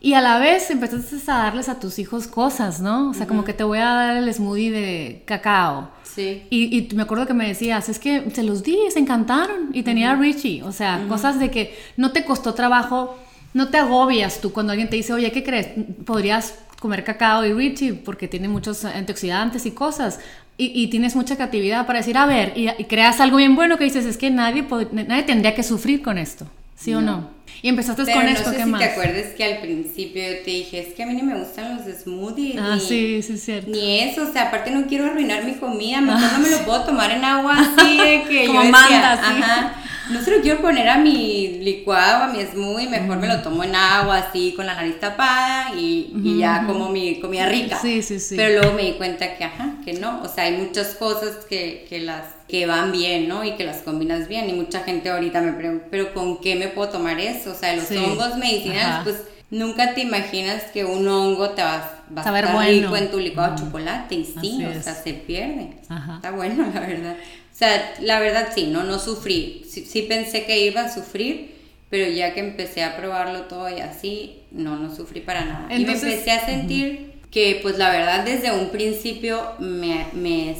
Y a la vez empezaste a darles a tus hijos cosas, ¿no? O sea, como que te voy a dar el smoothie de cacao. Sí. Y, y, me acuerdo que me decías, es que se los di, se encantaron. Y tenía Richie, o sea, cosas de que no te costó trabajo, no te agobias tú cuando alguien te dice, oye, ¿qué crees? Podrías comer cacao y Richie porque tiene muchos antioxidantes y cosas. Y, y tienes mucha creatividad para decir, a ver, y, creas algo bien bueno que dices, es que nadie, nadie tendría que sufrir con esto, ¿sí o no? Y empezaste con esto, no sé ¿qué si más? te acuerdas que al principio yo te dije, es que a mí no me gustan los smoothies. Ah, sí, sí, es cierto. Ni eso, o sea, aparte no quiero arruinar mi comida, mejor no me lo puedo tomar en agua así de que Como yo manda, sí. ajá, no se lo quiero poner a mi licuado, a mi smoothie, mejor me lo tomo en agua así con la nariz tapada y, y ya como mi comida rica. Sí, sí, sí. Pero luego me di cuenta que, ajá, que no, o sea, hay muchas cosas que, que las que van bien, ¿no? Y que las combinas bien. Y mucha gente ahorita me pregunta, ¿pero con qué me puedo tomar eso? O sea, los hongos medicinales, pues nunca te imaginas que un hongo te va, va a estar rico en tu licuado de chocolate. Y sí, o sea, se pierde. Está bueno, la verdad. O sea, la verdad sí, no, no sufrí. Sí, pensé que iba a sufrir, pero ya que empecé a probarlo todo y así, no, no sufrí para nada. y me empecé a sentir que, pues la verdad, desde un principio me, me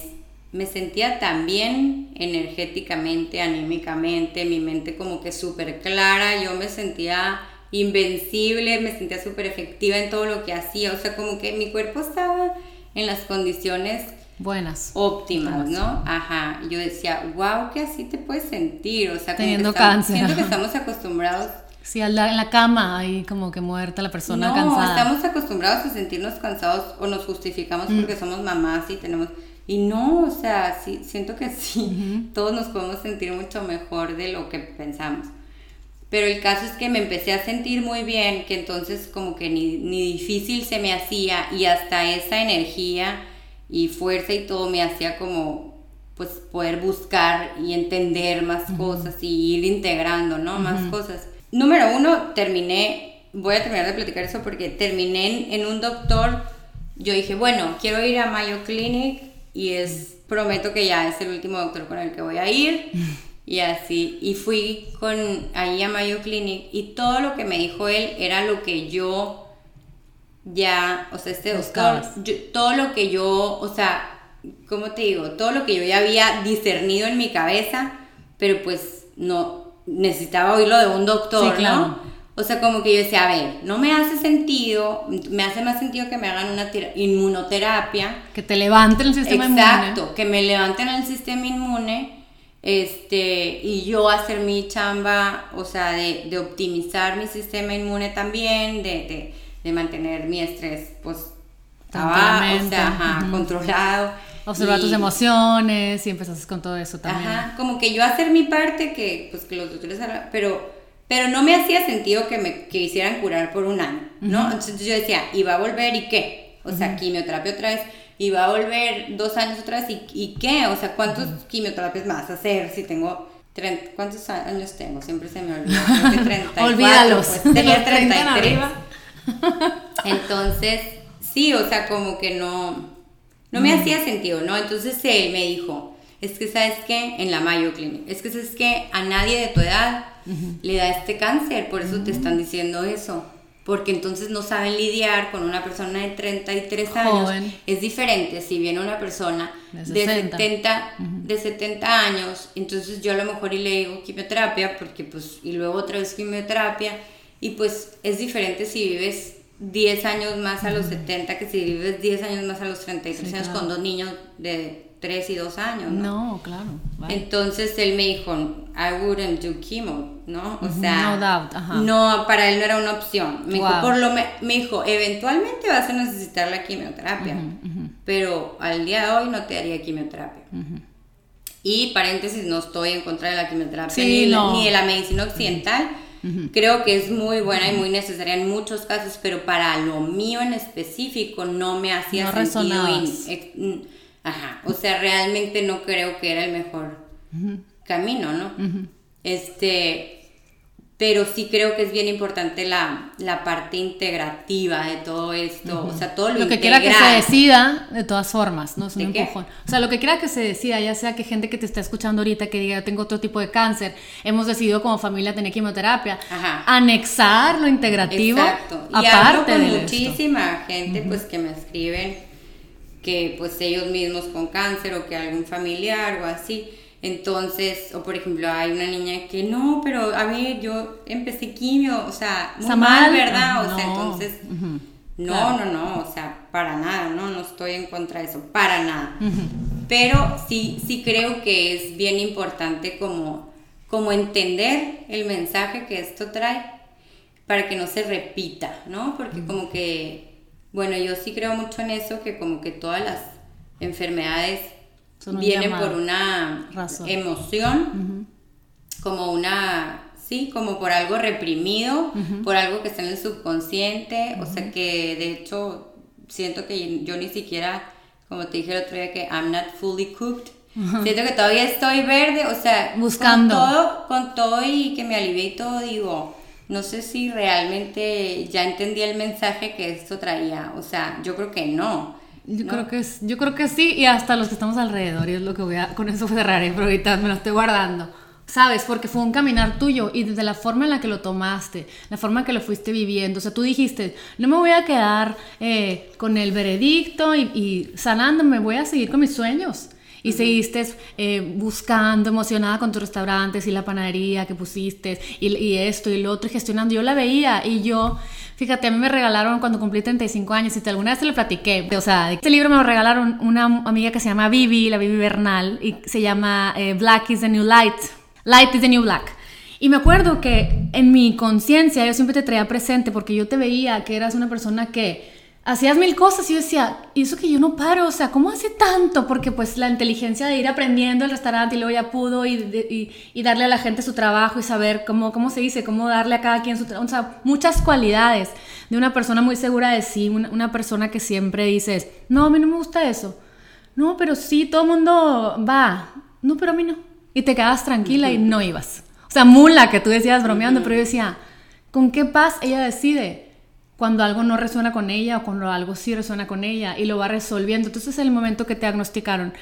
me sentía tan bien energéticamente, anímicamente, mi mente como que súper clara, yo me sentía invencible, me sentía súper efectiva en todo lo que hacía, o sea, como que mi cuerpo estaba en las condiciones buenas, óptimas, ¿no? Ajá, yo decía, wow, que así te puedes sentir, o sea, teniendo cáncer. Siento que estamos acostumbrados Sí, en la cama, ahí como que muerta la persona no, cansada. estamos acostumbrados a sentirnos cansados o nos justificamos mm. porque somos mamás y tenemos... Y no, o sea, sí, siento que sí, todos nos podemos sentir mucho mejor de lo que pensamos. Pero el caso es que me empecé a sentir muy bien, que entonces como que ni, ni difícil se me hacía y hasta esa energía y fuerza y todo me hacía como pues poder buscar y entender más cosas y ir integrando, ¿no? Más cosas. Número uno, terminé, voy a terminar de platicar eso porque terminé en, un doctor, yo dije, bueno, quiero ir a Mayo Clinic y es, prometo que ya es el último doctor con el que voy a ir. Y así, y fui con ahí a Mayo Clinic y todo lo que me dijo él era lo que yo ya, o sea, este doctor, todo lo que yo, o sea, ¿cómo te digo? Todo lo que yo ya había discernido en mi cabeza, pero pues no, necesitaba oírlo de un doctor, ¿no? O sea, como que yo decía, a ver, no me hace sentido, me hace más sentido que me hagan una inmunoterapia. Que te levanten el sistema inmune. Exacto, que me levanten el sistema inmune, este, y yo hacer mi chamba, o sea, de, optimizar mi sistema inmune también, de, mantener mi estrés, pues, abajo, o sea, controlado Observar tus emociones y empezaste con todo eso también. Ajá, como que yo hacer mi parte, que pues que los doctores pero, pero no me hacía sentido que me que hicieran curar por un año, ¿no? Entonces yo decía, ¿y va a volver y qué? O sea, quimioterapia otra vez, y va a volver dos años otra vez, ¿y, y qué? O sea, ¿cuántos quimioterapias a hacer si tengo... 30, ¿Cuántos años tengo? Siempre se me olvida. 34, Olvídalos. Pues, tenía 33. Entonces, sí, o sea, como que no no me hacía sentido, ¿no? Entonces él me dijo, es que sabes que en la Mayo Clinic, es que sabes que a nadie de tu edad le da este cáncer, por eso te están diciendo eso. Porque entonces no saben lidiar con una persona de 33 años. Es diferente si viene una persona de, 70, de 70 años, entonces yo a lo mejor y le digo quimioterapia, porque pues, y luego otra vez quimioterapia, y pues es diferente si vives 10 años más a los 70 que si vives 10 años más a los 33 años con dos niños de 3 y 2 años, ¿no? No, claro. Entonces él me dijo, I wouldn't do chemo, ¿no? O sea, no doubt, ajá. no, para él no era una opción. Me dijo, por lo me, dijo, eventualmente vas a necesitar la quimioterapia, pero al día de hoy no te haría quimioterapia. Y paréntesis, no estoy en contra de la quimioterapia ni, ni, de la medicina occidental. Creo que es muy buena y muy necesaria en muchos casos, pero para lo mío en específico no me hacía sentido. ajá, o sea, realmente no creo que era el mejor camino, ¿no? Este, pero sí creo que es bien importante la, la parte integrativa de todo esto, o sea, todo lo, lo que quiera que se decida, de todas formas, no es un empujón. O sea, lo que quiera que se decida, ya sea que gente que te está escuchando ahorita que diga, tengo otro tipo de cáncer, hemos decidido como familia tener quimioterapia, anexar lo integrativo, Exacto. Y aparte con muchísima gente pues que me escriben que pues ellos mismos con cáncer o que algún familiar o así, entonces, o por ejemplo, hay una niña que no, pero a mí yo empecé quimio, o sea, muy mal, ¿verdad? O sea, entonces, no, no, no, o sea, para nada, no, no estoy en contra de eso, para nada. Pero sí, sí creo que es bien importante como, como entender el mensaje que esto trae para que no se repita, ¿no? Porque como que, bueno, yo sí creo mucho en eso, que como que todas las enfermedades viene por una emoción, como una, sí, como por algo reprimido, por algo que está en el subconsciente, o sea que de hecho siento que yo ni siquiera, como te dije el otro día, que I'm not fully cooked. Siento que todavía estoy verde, o sea, buscando. con todo, con todo y que me alivié y todo, digo, no sé si realmente ya entendí el mensaje que esto traía, o sea, yo creo que no. Yo creo que es, yo creo que sí, y hasta los que estamos alrededor, y es lo que voy a, con eso cerraré, pero ahorita me lo estoy guardando. ¿Sabes? Porque fue un caminar tuyo y desde la forma en la que lo tomaste, la forma en que lo fuiste viviendo. O sea, tú dijiste, no me voy a quedar eh, con el veredicto y, y sanándome, voy a seguir con mis sueños. Y seguiste eh, buscando, emocionada con tus restaurantes y la panadería que pusiste y, y, esto y lo otro y gestionando. Yo la veía y yo, fíjate, a mí me regalaron cuando cumplí 35 años y te, alguna vez te lo platiqué. O sea, este libro me lo regalaron una amiga que se llama Vivi, la Vivi Bernal, y se llama eh, Black is the New Light. Light is the New Black. Y me acuerdo que en mi conciencia yo siempre te traía presente porque yo te veía que eras una persona que hacías mil cosas y yo decía, y eso que yo no paro, o sea, ¿cómo hace tanto? Porque pues la inteligencia de ir aprendiendo el restaurante y luego ya pudo y, y, darle a la gente su trabajo y saber cómo, cómo se dice, cómo darle a cada quien su trabajo, o sea, muchas cualidades de una persona muy segura de sí, una, una, persona que siempre dices, no, a mí no me gusta eso, no, pero sí, todo el mundo va, no, pero a mí no, y te quedas tranquila y no ibas. O sea, mula que tú decías bromeando, pero yo decía, ¿con qué paz ella decide? Cuando algo no resuena con ella o cuando algo sí resuena con ella y lo va resolviendo. Entonces es el momento que te diagnosticaron.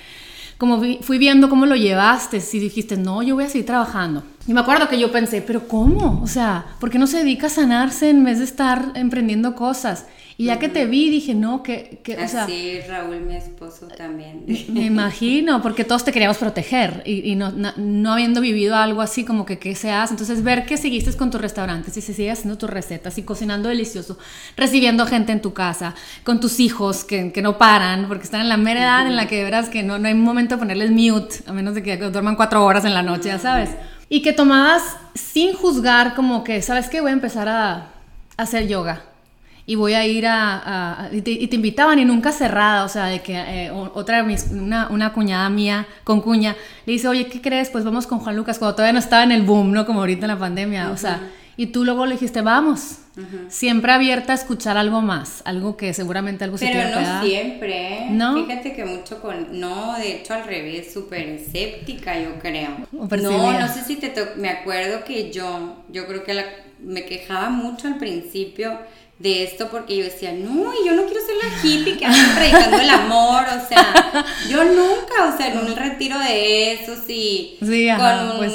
Como fui viendo cómo lo llevaste, si dijiste, no, yo voy a seguir trabajando. Y me acuerdo que yo pensé, pero ¿cómo? O sea, ¿por qué no se dedica a sanarse en vez de estar emprendiendo cosas? Y ya que te vi, dije, no, que... que o sea, Raúl, mi esposo también. Me imagino, porque todos te queríamos proteger y, no, no, habiendo vivido algo así como que qué se hace. Entonces, ver que seguiste con tus restaurantes y se sigue haciendo tus recetas y cocinando delicioso, recibiendo gente en tu casa, con tus hijos que, que no paran, porque están en la mera edad en la que verás que no, no hay momento de ponerles mute, a menos de que duerman cuatro horas en la noche, ya sabes. Y que tomabas sin juzgar como que, ¿sabes qué? Voy a empezar a, a hacer yoga y voy a ir a... y, te, invitaban y nunca cerrada, o sea, de que eh, otra, una, una cuñada mía con cuña, le dice, oye, ¿qué crees? Pues vamos con Juan Lucas, cuando todavía no estaba en el boom, ¿no? Como ahorita en la pandemia, o sea, y tú luego le dijiste, vamos, siempre abierta a escuchar algo más, algo que seguramente algo se Pero no siempre, ¿eh? ¿No? Fíjate que mucho con, no, de hecho al revés, súper escéptica yo creo. No, no sé si te me acuerdo que yo, yo creo que la, me quejaba mucho al principio de esto porque yo decía, no, yo no quiero ser la hippie que anda predicando el amor, o sea, yo nunca, o sea, en un retiro de esos y con un pues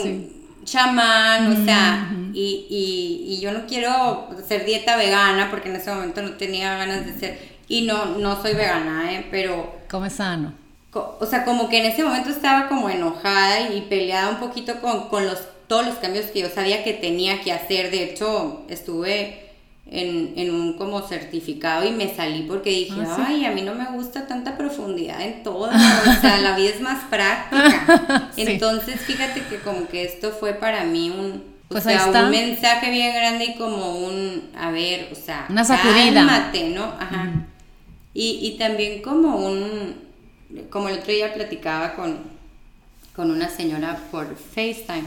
chamán, o sea, y, y, y, yo no quiero hacer dieta vegana porque en ese momento no tenía ganas de ser, y no, no soy vegana, ¿eh? Pero... Come sano. O sea, como que en ese momento estaba como enojada y peleada un poquito con, con los, todos los cambios que yo sabía que tenía que hacer, de hecho, estuve en, en, un como certificado y me salí porque dije, ah, ay, a mí no me gusta tanta profundidad en todo, o sea, la vida es más práctica. Entonces, fíjate que como que esto fue para mí un, o pues sea, un mensaje bien grande y como un, a ver, o sea, una sacudida. ¿no? Ajá. y, y también como un, como el otro día platicaba con, con una señora por FaceTime,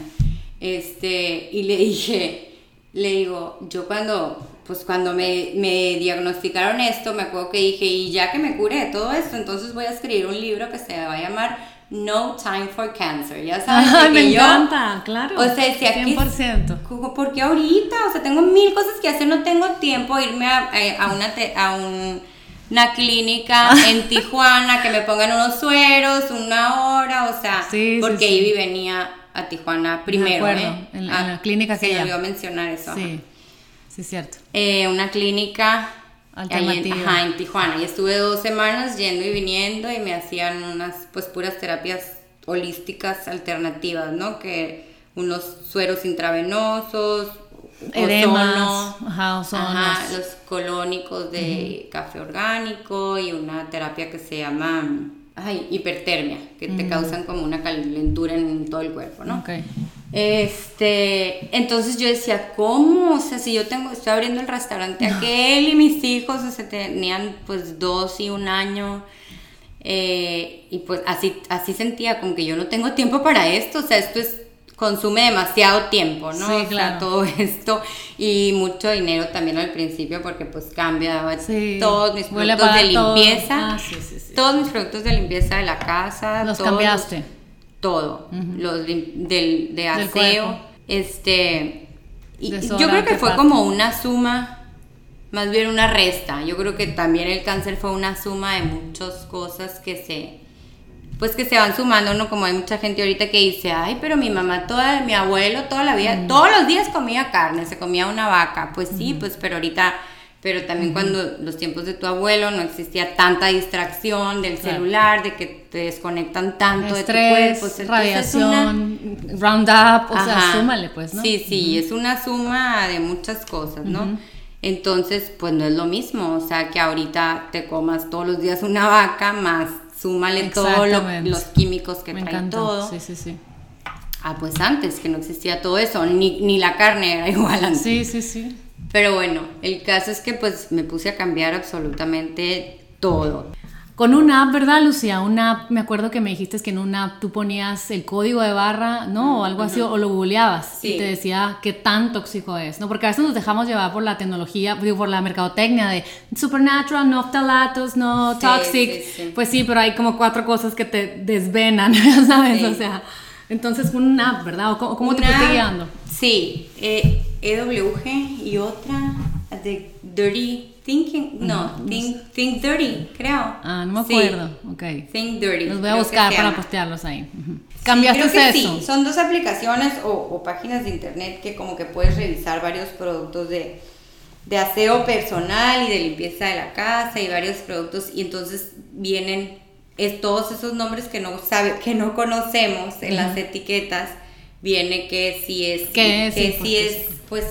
este, y le dije, le digo, yo cuando pues cuando me, me, diagnosticaron esto, me acuerdo que dije, y ya que me cure de todo esto, entonces voy a escribir un libro que se va a llamar No Time for Cancer. Ya sabes, que me encanta, claro. O sea, si aquí, 100%. Porque ahorita, o sea, tengo mil cosas que hacer, no tengo tiempo de irme a, eh, a una, a una clínica en Tijuana, que me pongan unos sueros, una hora, o sea, porque Ivy venía a Tijuana primero. ¿eh? en, la, ah, clínica que se me a mencionar eso. Sí. Sí, cierto. Eh, una clínica Alternativa. En, Tijuana. Y estuve dos semanas yendo y viniendo y me hacían unas, pues, puras terapias holísticas alternativas, ¿no? Que unos sueros intravenosos, Edemas, ajá, los colónicos de café orgánico y una terapia que se llama ay, hipertermia, que te causan como una calentura en todo el cuerpo, ¿no? Okay. Este, entonces yo decía, ¿cómo? O sea, si yo tengo, estoy abriendo el restaurante aquel y mis hijos, o sea, tenían pues dos y un año. Eh, y pues así, así sentía, como que yo no tengo tiempo para esto, o sea, esto es, consume demasiado tiempo, ¿no? Sí, claro. todo esto y mucho dinero también al principio porque pues cambia todos mis productos de limpieza, ah, sí, todos mis productos de limpieza de la casa. Los cambiaste todo, los del, de aseo, este, y, yo creo que fue como una suma, más bien una resta, yo creo que también el cáncer fue una suma de muchas cosas que se, pues que se van sumando, ¿no? Como hay mucha gente ahorita que dice, ay, pero mi mamá, toda, mi abuelo, toda la vida, todos los días comía carne, se comía una vaca, pues sí, pues pero ahorita pero también cuando los tiempos de tu abuelo no existía tanta distracción del celular, de que te desconectan tanto de tu cuerpo. radiación, roundup, o sea, súmale pues, ¿no? Sí, sí, es una suma de muchas cosas, ¿no? Entonces, pues no es lo mismo, o sea, que ahorita te comas todos los días una vaca, más súmale todos los químicos que Me trae todo. Sí, sí, sí. Ah, pues antes, que no existía todo eso, ni, ni la carne era igual antes. Sí, sí, sí. Pero bueno, el caso es que pues me puse a cambiar absolutamente todo. Con una app, ¿verdad, Lucía? Una app, me acuerdo que me dijiste que en una app tú ponías el código de barra, ¿no? O algo así, o lo googleabas y te decía qué tan tóxico es, ¿no? Porque a veces nos dejamos llevar por la tecnología, digo, por la mercadotecnia de supernatural, no phtalatos, no toxic. pues sí, pero hay como cuatro cosas que te desvenan, ¿sabes? O sea, entonces una app, ¿verdad? ¿O cómo, te fuiste guiando? Sí, eh, EWG y otra de Dirty Thinking, no, think, think, Dirty, creo. Ah, no me acuerdo. Ok. Think Dirty. Los voy a buscar para postearlos ahí. ¿Cambiaste sí, eso? Sí, son dos aplicaciones o, o, páginas de internet que como que puedes revisar varios productos de, de aseo personal y de limpieza de la casa y varios productos y entonces vienen es, todos esos nombres que no sabe, que no conocemos en las etiquetas viene que si es, que si es pues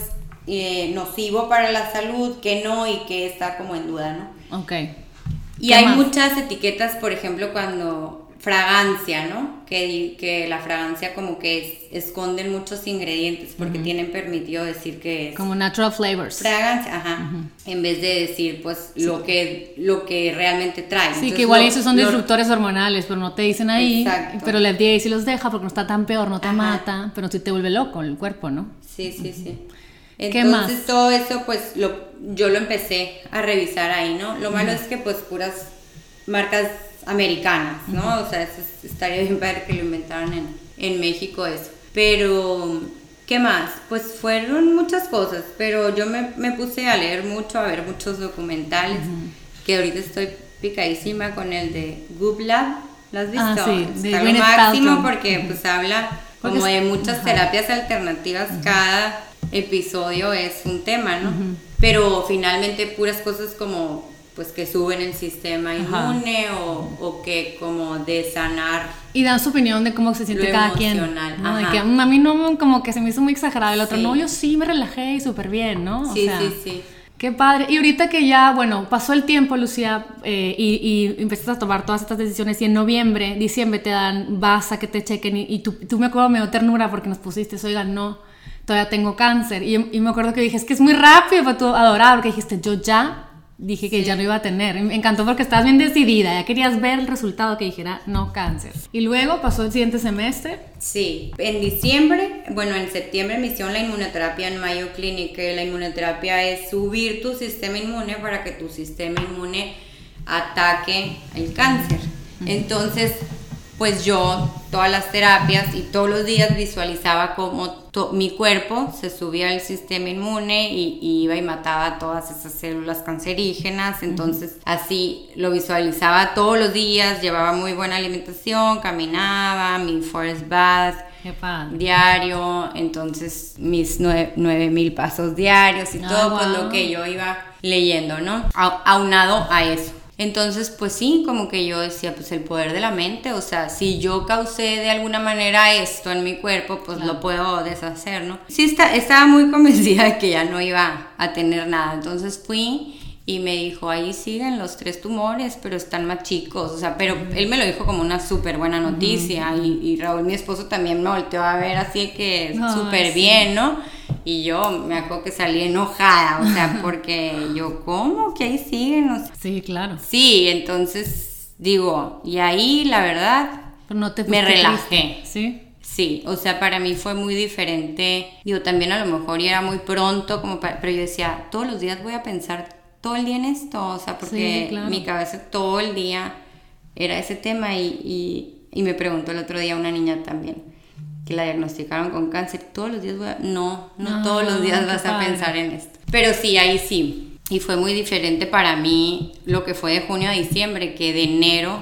eh, nocivo para la salud, que no y que está como en duda, ¿no? Ok. Y hay muchas etiquetas, por ejemplo, cuando fragancia, ¿no? Que, que la fragancia como que esconden muchos ingredientes porque tienen permitido decir que es... Como natural flavors. Fragancia, ajá. En vez de decir, pues, lo, que, lo que realmente trae. Sí, que igual esos son disruptores hormonales, pero no te dicen ahí. Exacto. Pero el FDA sí los deja porque no está tan peor, no te mata, pero sí te vuelve loco el cuerpo, ¿no? Sí, sí, sí. Entonces todo eso, pues, lo, yo lo empecé a revisar ahí, ¿no? Lo malo es que, pues, puras marcas americanas, ¿no? O sea, eso estaría bien para que lo inventaran en, en México eso. Pero, ¿qué más? Pues fueron muchas cosas, pero yo me, me puse a leer mucho, a ver muchos documentales, que ahorita estoy picadísima con el de Goop Lab. ¿Lo has visto? Ah, sí, Está lo máximo porque pues habla como de muchas terapias alternativas, cada episodio es un tema, ¿no? Pero finalmente puras cosas como pues que suben el sistema inmune o, o, que como de sanar. Y dan su opinión de cómo se siente cada quien. ¿no? De que a mí no, como que se me hizo muy exagerado. El otro, no, yo sí me relajé y súper bien, ¿no? sí, sí, sí. Qué padre. Y ahorita que ya, bueno, pasó el tiempo, Lucía, eh, y, y, empezaste a tomar todas estas decisiones, y en noviembre, diciembre te dan, vas a que te chequen, y, tú, tú, me acuerdo, me dio ternura porque nos pusiste, oigan, no, todavía tengo cáncer. Y, y, me acuerdo que dije, es que es muy rápido para tú adorar, porque dijiste, yo ya dije que ya no iba a tener. Me encantó porque estabas bien decidida, ya querías ver el resultado que dijera no cáncer. Y luego pasó el siguiente semestre. Sí, en diciembre, bueno, en septiembre me hicieron la inmunoterapia en Mayo Clinic. La inmunoterapia es subir tu sistema inmune para que tu sistema inmune ataque el cáncer. Entonces, pues yo todas las terapias y todos los días visualizaba cómo mi cuerpo se subía al sistema inmune y, iba y mataba todas esas células cancerígenas. Entonces así lo visualizaba todos los días, llevaba muy buena alimentación, caminaba, mi forest bath. diario, entonces mis nueve mil pasos diarios y ah, todo pues, lo que yo iba leyendo, ¿no? aunado a eso. Entonces, pues sí, como que yo decía, pues el poder de la mente, o sea, si yo causé de alguna manera esto en mi cuerpo, pues lo puedo deshacer, ¿no? Sí, está, estaba muy convencida de que ya no iba a tener nada, entonces fui y me dijo, ahí siguen los tres tumores, pero están más chicos, o sea, pero él me lo dijo como una súper buena noticia y, Raúl, mi esposo, también me volteó a ver así que súper bien, ¿no? Y yo me acuerdo que salí enojada, o sea, porque yo, ¿cómo? Que ahí siguen. sí, claro. Sí, entonces digo, y ahí la verdad no te me relajé. Sí. Sí, o sea, para mí fue muy diferente. Digo, también a lo mejor y era muy pronto, como pero yo decía, todos los días voy a pensar todo el día en esto, o sea, porque mi cabeza todo el día era ese tema y, y, y me preguntó el otro día una niña también que la diagnosticaron con cáncer, todos los días voy a... No, no, todos los días vas a pensar en esto. Pero sí, ahí sí. Y fue muy diferente para mí lo que fue de junio a diciembre que de enero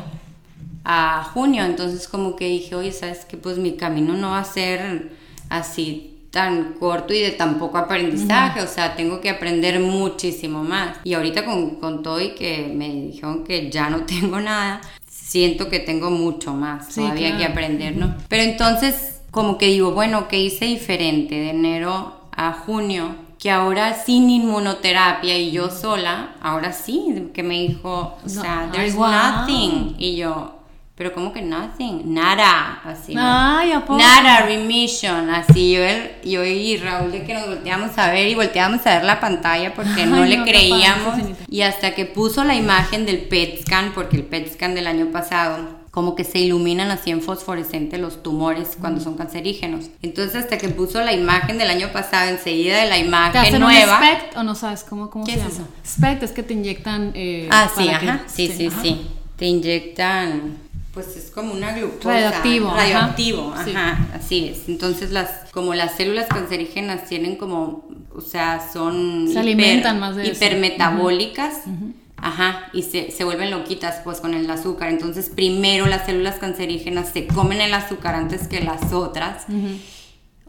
a junio. Entonces como que dije, oye, ¿sabes qué? Pues mi camino no va a ser así tan corto y de tan poco aprendizaje, o sea, tengo que aprender muchísimo más. Y ahorita con, con todo y que me dijeron que ya no tengo nada, siento que tengo mucho más todavía que aprender, ¿no? Pero entonces, como que digo, bueno, ¿qué hice diferente de enero a junio? Que ahora sin inmunoterapia y yo sola, ahora sí, que me dijo, o sea, there's nothing. Y yo, pero como que nothing, nada, así. Ay, ¿a poco? Nada, remission, así yo, yo y Raúl de que nos volteamos a ver y volteamos a ver la pantalla porque no le creíamos. Y hasta que puso la imagen del PET scan, porque el PET scan del año pasado como que se iluminan así en fosforescente los tumores cuando son cancerígenos. Entonces, hasta que puso la imagen del año pasado, enseguida de la imagen nueva. Un SPECT o no sabes cómo, cómo ¿Qué se es llama? eso? SPECT es que te inyectan. Eh, Ah, sí, para que- ajá. Sí, sí, sí. Te inyectan, pues es como una glucosa. Radioactivo, ajá. Radioactivo, Sí. ajá. Así es. Entonces, las, como las células cancerígenas tienen como, o sea, son. Se alimentan más de eso. Hipermetabólicas. Ajá, y se, se vuelven loquitas pues con el azúcar. Entonces primero las células cancerígenas se comen el azúcar antes que las otras.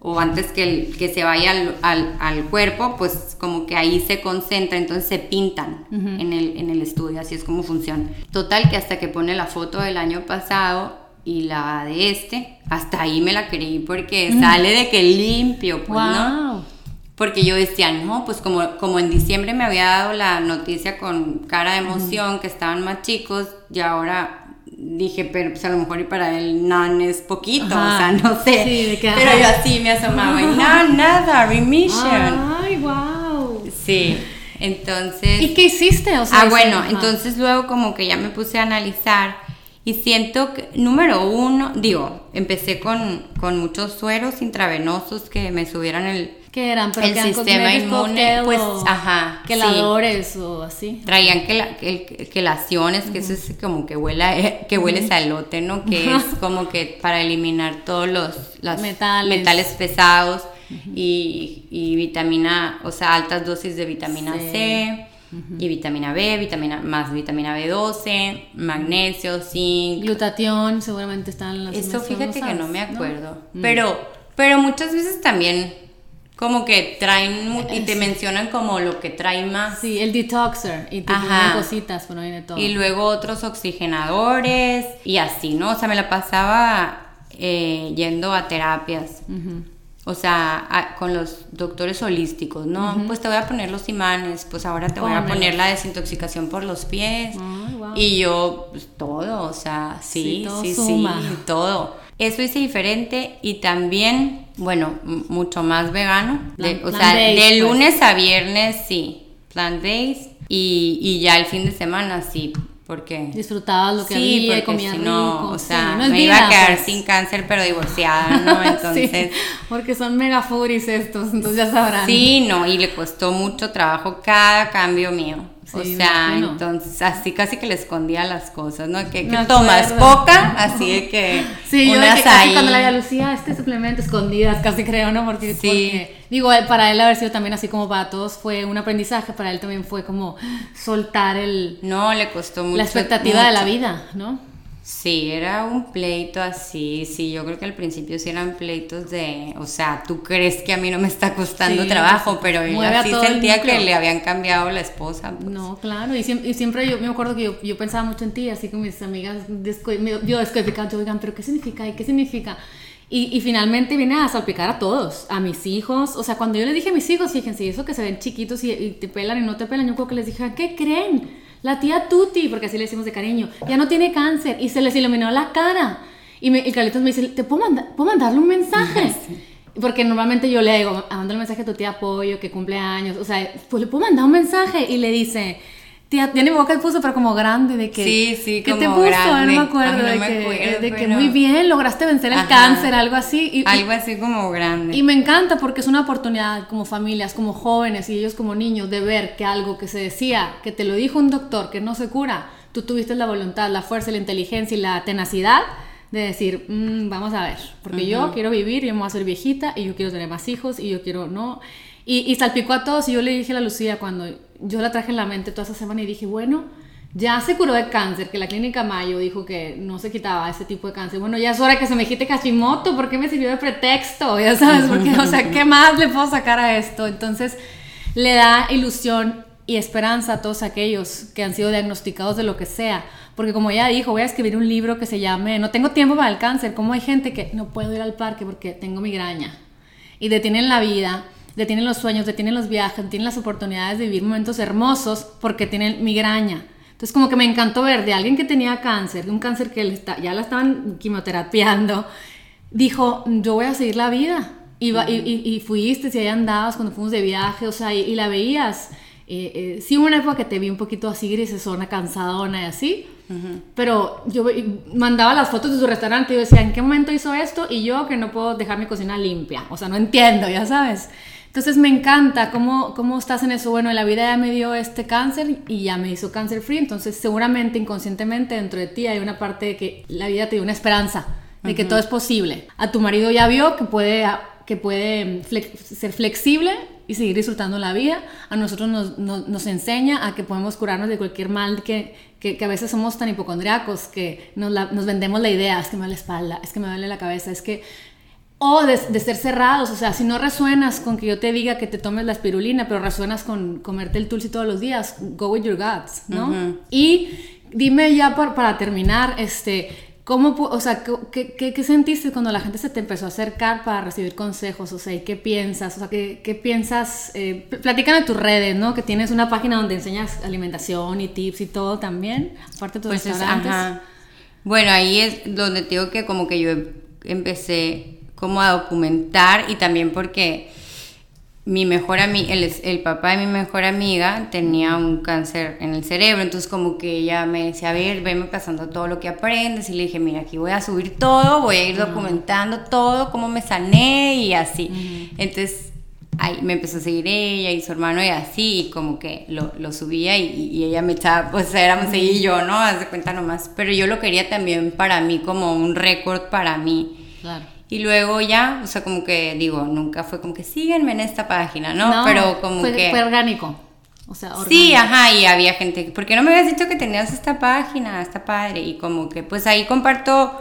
O antes que, el- que se vaya al, al- al cuerpo, pues como que ahí se concentra, entonces se pintan en, el, en el estudio, así es como funciona. Total que hasta que pone la foto del año pasado y la de este, hasta ahí me la creí porque sale de que limpio, pues, ¿no? Porque yo decía, no, pues como, como en diciembre me había dado la noticia con cara de emoción que estaban más chicos, y ahora dije, pero pues a lo mejor y para él nan es poquito, Ajá. o sea, no sé. Sí, de que, pero yo así me asomaba y no, nada, remission. Ay, wow. Sí, entonces... ¿Y qué hiciste? O sea, Ah, bueno, ajá. entonces luego como que ya me puse a analizar y siento que, número uno, digo, empecé con, con muchos sueros intravenosos que me subieran el, ¿Qué eran? ¿Pero el que eran sistema inmune, pues, o ajá, Queladores o así. Traían quela- quel- quelaciones, que eso es como que huele, a- que huele a elote, ¿no? Que es como que para eliminar todos los Metales. metales pesados y, y vitamina, o sea, altas dosis de vitamina Sí. C y vitamina B, vitamina más vitamina B12, magnesio, zinc. Glutatión, seguramente están en las Eso fíjate que no me acuerdo. Mm. Pero, pero muchas veces también como que traen y te mencionan como lo que trae más. Sí, el detoxer. Y te ponen cositas, pero no viene todo. Y luego otros oxigenadores y así, ¿no? O sea, me la pasaba eh, yendo a terapias. O sea, a- con los doctores holísticos, ¿no? Pues te voy a poner los imanes, pues ahora te voy a poner la desintoxicación por los pies. Ay, wow. Y yo, pues todo, o sea, sí, Sí, todo sí, todo. Eso hice diferente y también, bueno, mucho más vegano. De- o sea, de pues. lunes a viernes, sí, plant-based. Y, y ya el fin de semana, sí, porque... Disfrutabas lo que sí, había porque si no, rico. o Sí, sea, no me iba a quedar pues. sin cáncer, pero divorciada, ¿no? Entonces... Sí, porque son mega foodies estos, entonces ya sabrán. Sí, no, y le costó mucho trabajo cada cambio mío. O Sí, sea, entonces así casi que le escondía las cosas, ¿no? Que, que tomas poca, así de que Sí, yo de unas que casi ahí. cuando la Lucía, este suplemento escondidas, casi creo, ¿no? Porque, Sí. porque, digo, para él haber sido también así como para todos fue un aprendizaje, para él también fue como soltar el, No, le costó mucho. la expectativa de la vida, ¿no? Sí, era un pleito así, sí, yo creo que al principio sí eran pleitos de, o sea, tú crees que a mí no me está costando Sí, trabajo, pero ella sí sentía que le habían cambiado la esposa. pues. No, claro, y siempre, y siempre yo me acuerdo que yo, yo pensaba mucho en ti, así con mis amigas, desco- me- yo oigan, pero ¿qué significa? ¿Y qué significa? Y, y finalmente viene a salpicar a todos, a mis hijos, o sea, cuando yo les dije a mis hijos, fíjense, eso que se ven chiquitos y, y te pelan y no te pelan, yo creo que les dije, ¿qué creen? La tía Tuti, porque así le decimos de cariño, ya no tiene cáncer y se les iluminó la cara. Y, me, y Carlitos me dice, ¿te puedo, manda- ¿puedo mandarle un mensaje? Porque normalmente yo le digo, manda un mensaje a tu tía Apoyo, que cumple años. O sea, pues le puedo mandar un mensaje y le dice, tía, tiene boca puso, pero como grande, de que. Sí, sí, ¿Qué como te puso? grande. No me acuerdo. No de me que, acuerdo, de que pero- muy bien, lograste vencer el Ajá. cáncer, algo así. Y, Algo así como grande. y me encanta porque es una oportunidad como familias, como jóvenes y ellos como niños de ver que algo que se decía, que te lo dijo un doctor, que no se cura, tú tuviste la voluntad, la fuerza, la inteligencia y la tenacidad de decir, "Mm, vamos a ver, porque yo quiero vivir, yo me voy a ser viejita y yo quiero tener más hijos y yo quiero, no. Y, y salpicó a todos y yo le dije a la Lucía cuando yo la traje en la mente toda esa semana y dije, bueno, ya se curó de cáncer, que la clínica Mayo dijo que no se quitaba ese tipo de cáncer. Bueno, ya es hora que se me quite Hashimoto, ¿por qué me sirvió de pretexto? Ya sabes, porque, o sea, ¿qué más le puedo sacar a esto? Entonces, le da ilusión y esperanza a todos aquellos que han sido diagnosticados de lo que sea. Porque como ella dijo, voy a escribir un libro que se llame No tengo tiempo para el cáncer. Como hay gente que no puedo ir al parque porque tengo migraña. Y detienen la vida, detienen los sueños, detienen los viajes, detienen las oportunidades de vivir momentos hermosos porque tienen migraña. Entonces como que me encantó ver de alguien que tenía cáncer, de un cáncer que ya la estaban quimioterapiando, dijo, yo voy a seguir la vida. Y, y, fuiste, y ahí andabas cuando fuimos de viaje, o sea, y, la veías. Eh, eh, sí hubo una época que te vi un poquito así grisesona, cansadona y así, pero yo mandaba las fotos de su restaurante y yo decía, ¿en qué momento hizo esto? Y yo que no puedo dejar mi cocina limpia, o sea, no entiendo, ya sabes. Entonces me encanta cómo, cómo estás en eso. Bueno, la vida ya me dio este cáncer y ya me hizo cáncer free, entonces seguramente inconscientemente dentro de ti hay una parte de que la vida te dio una esperanza, de que todo es posible. A tu marido ya vio que puede, que puede ser flexible y seguir disfrutando la vida. A nosotros nos, nos, enseña a que podemos curarnos de cualquier mal que, que, a veces somos tan hipocondriacos que nos, nos vendemos la idea, es que me duele la espalda, es que me duele la cabeza, es que o de, ser cerrados, o sea, si no resuenas con que yo te diga que te tomes la espirulina, pero resuenas con comerte el tulsi todos los días, go with your guts, ¿no? Y dime ya para, terminar, este, ¿cómo, o sea, ¿qué, qué, sentiste cuando la gente se te empezó a acercar para recibir consejos? O sea, qué piensas? O sea, ¿qué, qué piensas? Eh, platícame tus redes, ¿no? Que tienes una página donde enseñas alimentación y tips y todo también, aparte de tus pues restaurantes. Bueno, ahí es donde te digo que como que yo empecé como a documentar y también porque mi mejor amiga, el, el, papá de mi mejor amiga tenía un cáncer en el cerebro, entonces como que ella me decía, a ver, venme pasando todo lo que aprendes y le dije, mira, aquí voy a subir todo, voy a ir documentando todo, cómo me sané y así. Entonces ahí me empezó a seguir ella y su hermano y así, y como que lo, lo subía y, y, ella me echaba, pues éramos ella y yo, ¿no? Haz de cuenta nomás, pero yo lo quería también para mí como un récord para mí. Claro. Y luego ya, o sea, como que digo, nunca fue como que síguenme en esta página, ¿no? Pero como que... Fue orgánico. O sea, orgánico. Sí, ajá, y había gente, ¿por qué no me habías dicho que tenías esta página? Está padre. Y como que pues ahí comparto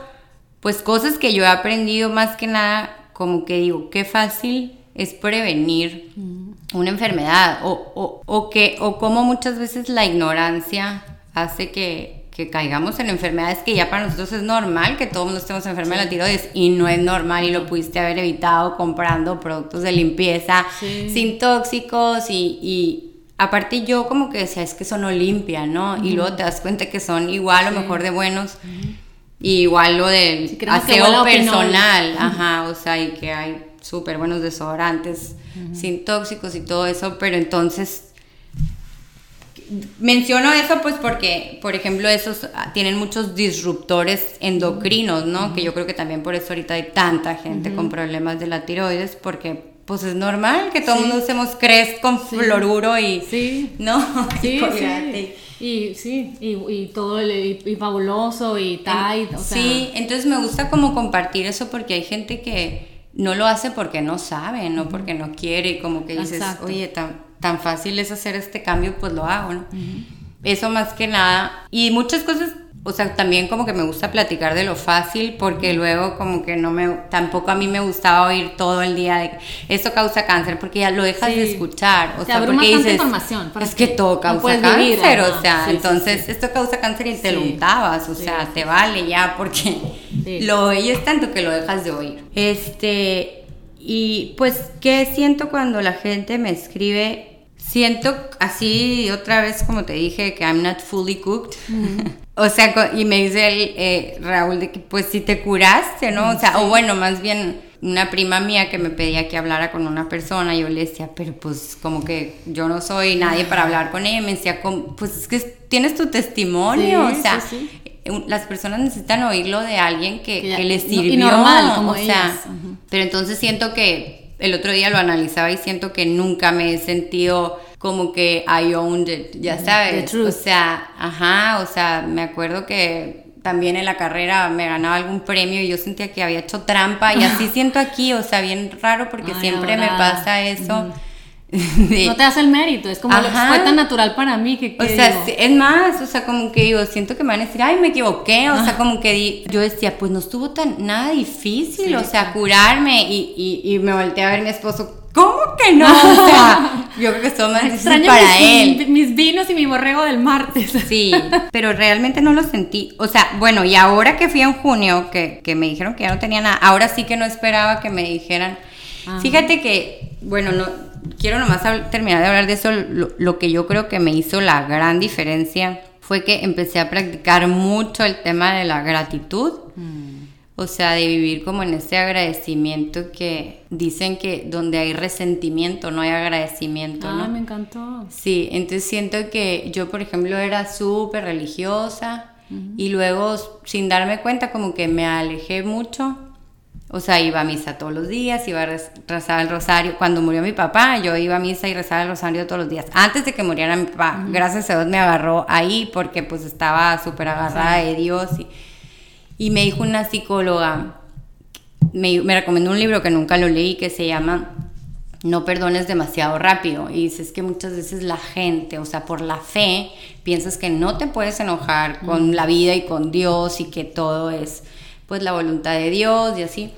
pues cosas que yo he aprendido más que nada, como que digo, qué fácil es prevenir mm. una enfermedad o, o, o, que, o como muchas veces la ignorancia hace que, que caigamos en enfermedades que ya para nosotros es normal, que todos estemos enfermos de la tiroides y no es normal y lo pudiste haber evitado comprando productos de limpieza sin tóxicos y, y, aparte yo como que decía, es que eso no limpia, ¿no? Y luego te das cuenta que son igual o mejor de buenos. Y igual lo del aseo personal, ajá, o sea, y que hay súper buenos desodorantes sin tóxicos y todo eso, pero entonces menciono eso pues porque, por ejemplo, esos ah, tienen muchos disruptores endocrinos, ¿no? Que yo creo que también por eso ahorita hay tanta gente con problemas de la tiroides, porque pues es normal que todo el mundo usemos crest con fluoruro y... Sí. ¿No? Sí, sí. Y sí, y, todo, y, fabuloso, y tight, Sí, entonces me gusta como compartir eso porque hay gente que no lo hace porque no sabe, no porque no quiere, como que dices, oye, tan tan fácil es hacer este cambio, pues lo hago, ¿no? Eso más que nada. Y muchas cosas, o sea, también como que me gusta platicar de lo fácil, porque luego como que no me, tampoco a mí me gustaba oír todo el día de esto causa cáncer, porque ya lo dejas de escuchar. O sea, porque dices, información es que, todo causa cáncer, o sea, entonces esto causa cáncer y te lo untabas, o sea, te vale ya, porque lo oyes tanto que lo dejas de oír. Este... Y pues, ¿qué siento cuando la gente me escribe siento así otra vez como te dije que I'm not fully cooked. o sea, y me dice el, eh, Raúl de que pues si te curaste, ¿no? O sea, o bueno, más bien una prima mía que me pedía que hablara con una persona, yo le decía, pero pues como que yo no soy nadie para hablar con ella, me decía, pues es que tienes tu testimonio, o sea, las personas necesitan oírlo de alguien que, que, les sirvió, normal, como o sea, pero entonces siento que el otro día lo analizaba y siento que nunca me he sentido como que I owned it, ya sabes. O sea, ajá, o sea, me acuerdo que también en la carrera me ganaba algún premio y yo sentía que había hecho trampa y así siento aquí, o sea, bien raro porque siempre me pasa eso. no te das el mérito, es como fue tan natural para mí que... o sea, es más, o sea, como que digo, siento que me van a decir, ay, me equivoqué, o sea, como que yo decía, pues no estuvo tan nada difícil, o sea, curarme y, y, y me volteé a ver a mi esposo, ¿Cómo que no? O sea, yo creo que esto más difícil para él. Mis vinos y mi borrego del martes. Sí, pero realmente no lo sentí. O sea, bueno, y ahora que fui en junio, que, que me dijeron que ya no tenía nada, ahora sí que no esperaba que me dijeran. Fíjate que, bueno, no, quiero nomás terminar de hablar de eso. Lo, que yo creo que me hizo la gran diferencia fue que empecé a practicar mucho el tema de la gratitud. Mm. O sea, de vivir como en ese agradecimiento que dicen que donde hay resentimiento no hay agradecimiento. Ah, me encantó. Sí, entonces siento que yo, por ejemplo, era súper religiosa y luego, sin darme cuenta, como que me alejé mucho o sea, iba a misa todos los días, iba a rezar el rosario. Cuando murió mi papá, yo iba a misa y rezaba el rosario todos los días. Antes de que muriera mi papá, gracias a Dios me agarró ahí porque pues estaba súper agarrada de Dios. Y, me dijo una psicóloga, me, me recomendó un libro que nunca lo leí que se llama no perdones demasiado rápido. Y dices que muchas veces la gente, o sea, por la fe, piensas que no te puedes enojar con la vida y con Dios y que todo es pues la voluntad de Dios y así.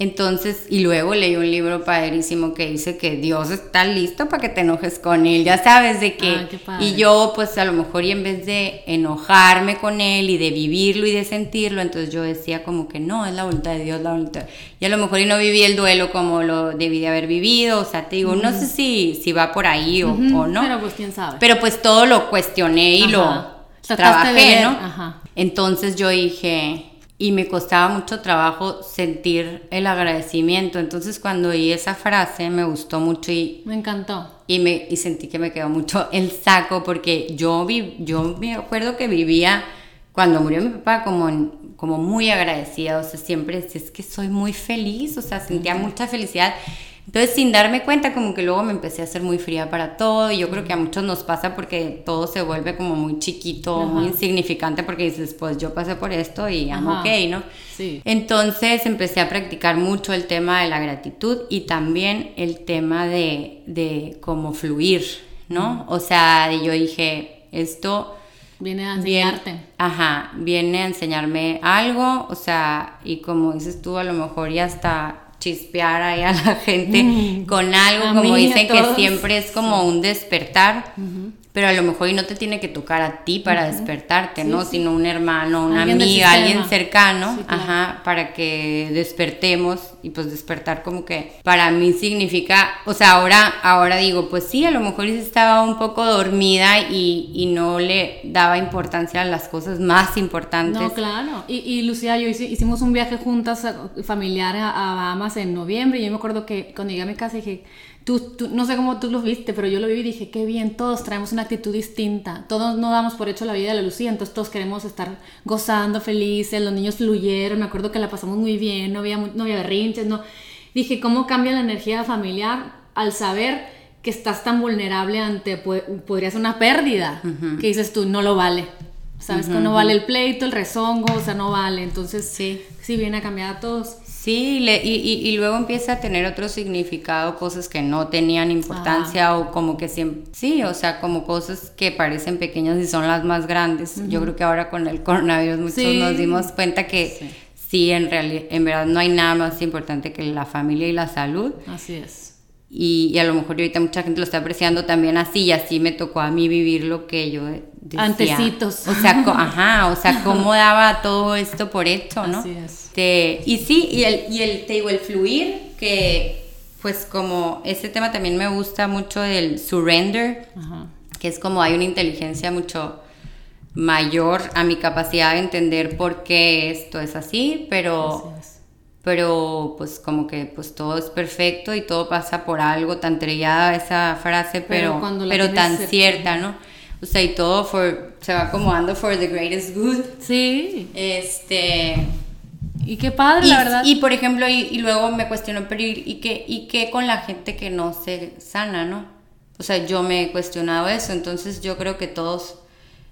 Entonces, y luego leí un libro padrísimo que dice que Dios está listo para que te enojes con Él, ya sabes de qué. y yo, pues a lo mejor, y en vez de enojarme con Él y de vivirlo y de sentirlo, entonces yo decía como que no, es la voluntad de Dios, la voluntad. Y a lo mejor y no viví el duelo como lo debí de haber vivido, o sea, te digo, no sé si, si va por ahí o, no. Pero pues quién sabe. Pero pues todo lo cuestioné y lo trabajé, ¿no? Ajá. Entonces yo dije y me costaba mucho trabajo sentir el agradecimiento. Entonces cuando oí esa frase me gustó mucho y... Me encantó. Y, me, y sentí que me quedó mucho el saco porque yo, vi, yo me acuerdo que vivía cuando murió mi papá como, como muy agradecida, o sea, siempre es que soy muy feliz, o sea, sentía mucha felicidad. Entonces, sin darme cuenta, como que luego me empecé a hacer muy fría para todo. Y yo creo que a muchos nos pasa porque todo se vuelve como muy chiquito, muy insignificante, porque dices, pues yo pasé por esto y I'm ok, ¿no? Sí. Entonces empecé a practicar mucho el tema de la gratitud y también el tema de, de cómo fluir, ¿no? O sea, yo dije, esto. Viene a enseñarte. ajá, viene a enseñarme algo, o sea, y como dices tú, a lo mejor ya está chispear ahí a la gente mm. con algo, como dicen que siempre es como un despertar pero a lo mejor y no te tiene que tocar a ti para despertarte, ¿no? Sino un hermano, una amiga, alguien cercano, ajá, para que despertemos y pues despertar como que para mí significa, o sea, ahora, ahora digo, pues sí, a lo mejor estaba un poco dormida y, y no le daba importancia a las cosas más importantes. No, claro. Y, y Lucía y yo hicimos un viaje juntas familiar a, a Bahamas en noviembre y yo me acuerdo que cuando llegué a mi casa dije, Tú, no sé cómo tú lo viste, pero yo lo vi y dije, qué bien, todos traemos una actitud distinta, todos no damos por hecho la vida de la Lucía, entonces todos queremos estar gozando, felices, los niños fluyeron, me acuerdo que la pasamos muy bien, no había, no había berrinches, no. Dije, ¿cómo cambia la energía familiar al saber que estás tan vulnerable ante, podría ser una pérdida, que dices tú, no lo vale, sabes que no vale el pleito, el rezongo, o sea, no vale, entonces sí, sí viene a cambiar a todos. Sí, y, luego empieza a tener otro significado, cosas que no tenían importancia o como que siempre, sí, o sea, como cosas que parecen pequeñas y son las más grandes. Yo creo que ahora con el coronavirus muchos nos dimos cuenta que sí, en, realidad, en verdad no hay nada más importante que la familia y la salud. Así es. Y, y, a lo mejor ahorita mucha gente lo está apreciando también así y así me tocó a mí vivir lo que yo decía. Antecitos. O sea, ajá, o sea, cómo daba todo esto por hecho, ¿no? Así es. y sí, y el, y el, te digo, el fluir, que pues como ese tema también me gusta mucho del surrender, que es como hay una inteligencia mucho mayor a mi capacidad de entender por qué esto es así, pero pero pues como que pues todo es perfecto y todo pasa por algo, tan trillada esa frase, pero, pero, tan cierta, ¿no? O sea, y todo se va acomodando for the greatest good. Sí. Este... Y qué padre, la verdad. Y por ejemplo, y, luego me cuestiono, pero ¿y, qué, ¿y qué con la gente que no se sana, no? O sea, yo me he cuestionado eso, entonces yo creo que todos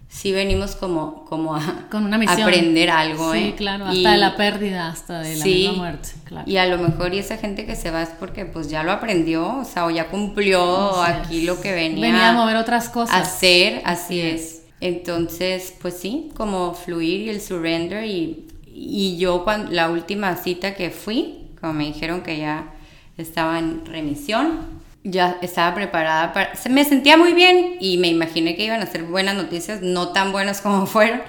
sí venimos como, como a Con una aprender algo, Sí, ¿eh? claro, hasta Y- de la pérdida, hasta de la Sí, misma muerte, claro. Y a lo mejor y esa gente que se va es porque pues ya lo aprendió, o sea, o ya cumplió aquí lo que venía, Venía a mover otras cosas. a hacer, así es. Entonces, pues sí, como fluir y el surrender y, y yo cuando la última cita que fui, como me dijeron que ya estaba en remisión, ya estaba preparada para... se- Me sentía muy bien y me imaginé que iban a ser buenas noticias, no tan buenas como fueron,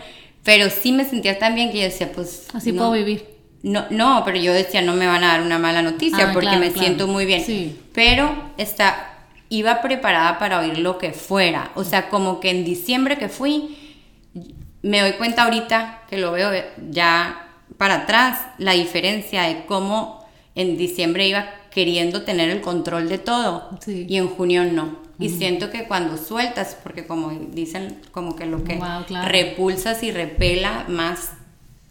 pero sí me sentía tan bien que yo decía, pues... Así no- puedo vivir. no, no, pero yo decía, no me van a dar una mala noticia Ah, porque claro, me claro. siento muy bien. Sí. Pero está, iba preparada para oír lo que fuera. O sea, como que en diciembre que fui, me doy cuenta ahorita que lo veo ya para atrás, la diferencia de cómo en diciembre iba queriendo tener el control de todo Sí. y en junio no. Y siento que cuando sueltas, porque como dicen, como que lo que Wow, claro. repulsas y repela, más,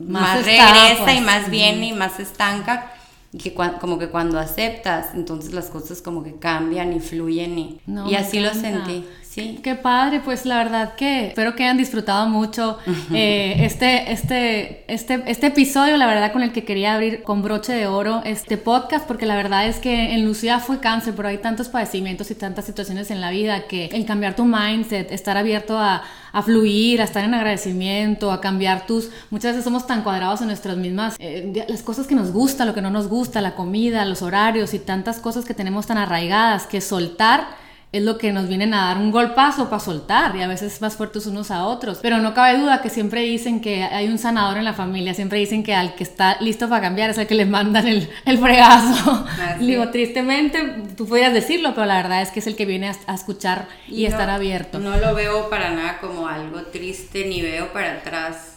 Más más, está, regresa pues. y más viene y más estanca. Y que como que cuando aceptas, entonces las cosas como que cambian y fluyen y, No, y así lo sentí. Sí. Qué padre, pues la verdad que espero que hayan disfrutado mucho eh, este, este, este, este episodio, la verdad con el que quería abrir con broche de oro este podcast, porque la verdad es que en Lucía fue cáncer, pero hay tantos padecimientos y tantas situaciones en la vida que el cambiar tu mindset, estar abierto a, a fluir, a estar en agradecimiento, a cambiar tus... Muchas veces somos tan cuadrados en nuestras mismas... eh, las cosas que nos gusta, lo que no nos gusta, la comida, los horarios y tantas cosas que tenemos tan arraigadas que soltar es lo que nos vienen a dar un golpazo para soltar y a veces más fuertes unos a otros. Pero no cabe duda que siempre dicen que hay un sanador en la familia, siempre dicen que al que está listo para cambiar es el que le mandan el, el fregazo. Así Digo, tristemente, tú podrías decirlo, pero la verdad es que es el que viene a, a escuchar y, no- estar abierto. No lo veo para nada como algo triste, ni veo para atrás.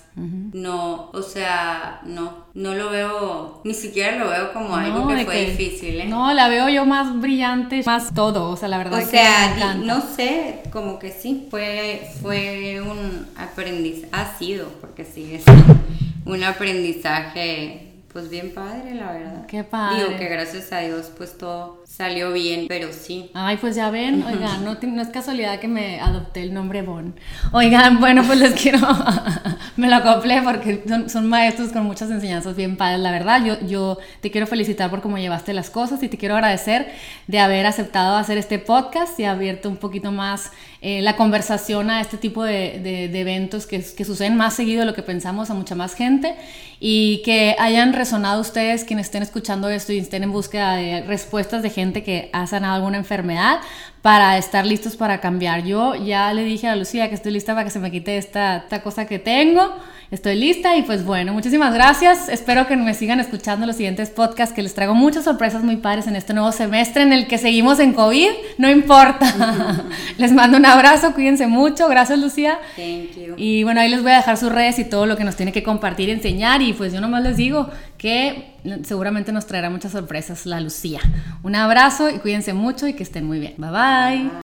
No, o sea, no, no lo veo, ni siquiera lo veo como algo No, que fue que- difícil, ¿eh? No, la veo yo más brillante, más todo, o sea, la verdad O que sea, me no sé, como que sí, fue, fue un aprendizaje, ha sido, porque sigue siendo un aprendizaje, pues bien padre, la verdad. Qué padre. Digo que gracias a Dios, pues todo salió bien, pero sí. Ay, pues ya ven, oigan, no, no es casualidad que me adopté el nombre Bon. Oigan, bueno, pues les quiero, me lo acoplé porque son, son maestros con muchas enseñanzas bien padres, la verdad. Yo, yo te quiero felicitar por cómo llevaste las cosas y te quiero agradecer de haber aceptado hacer este podcast y abierto un poquito más eh, la conversación a este tipo de, de- de eventos que, que suceden más seguido de lo que pensamos a mucha más gente y que hayan resonado ustedes quienes estén escuchando esto y estén en búsqueda de respuestas de gente que ha sanado alguna enfermedad para estar listos para cambiar. Yo ya le dije a Lucía que estoy lista para que se me quite esta, esta cosa que tengo. Estoy lista y pues bueno, muchísimas gracias. Espero que me sigan escuchando los siguientes podcasts que les traigo muchas sorpresas muy padres en este nuevo semestre en el que seguimos en COVID. No importa. les mando un abrazo, cuídense mucho. Gracias Lucía. Thank you. Y bueno, ahí les voy a dejar sus redes y todo lo que nos tiene que compartir y enseñar. Y pues yo nomás les digo que seguramente nos traerá muchas sorpresas la Lucía. Un abrazo y cuídense mucho y que estén muy bien. Bye bye.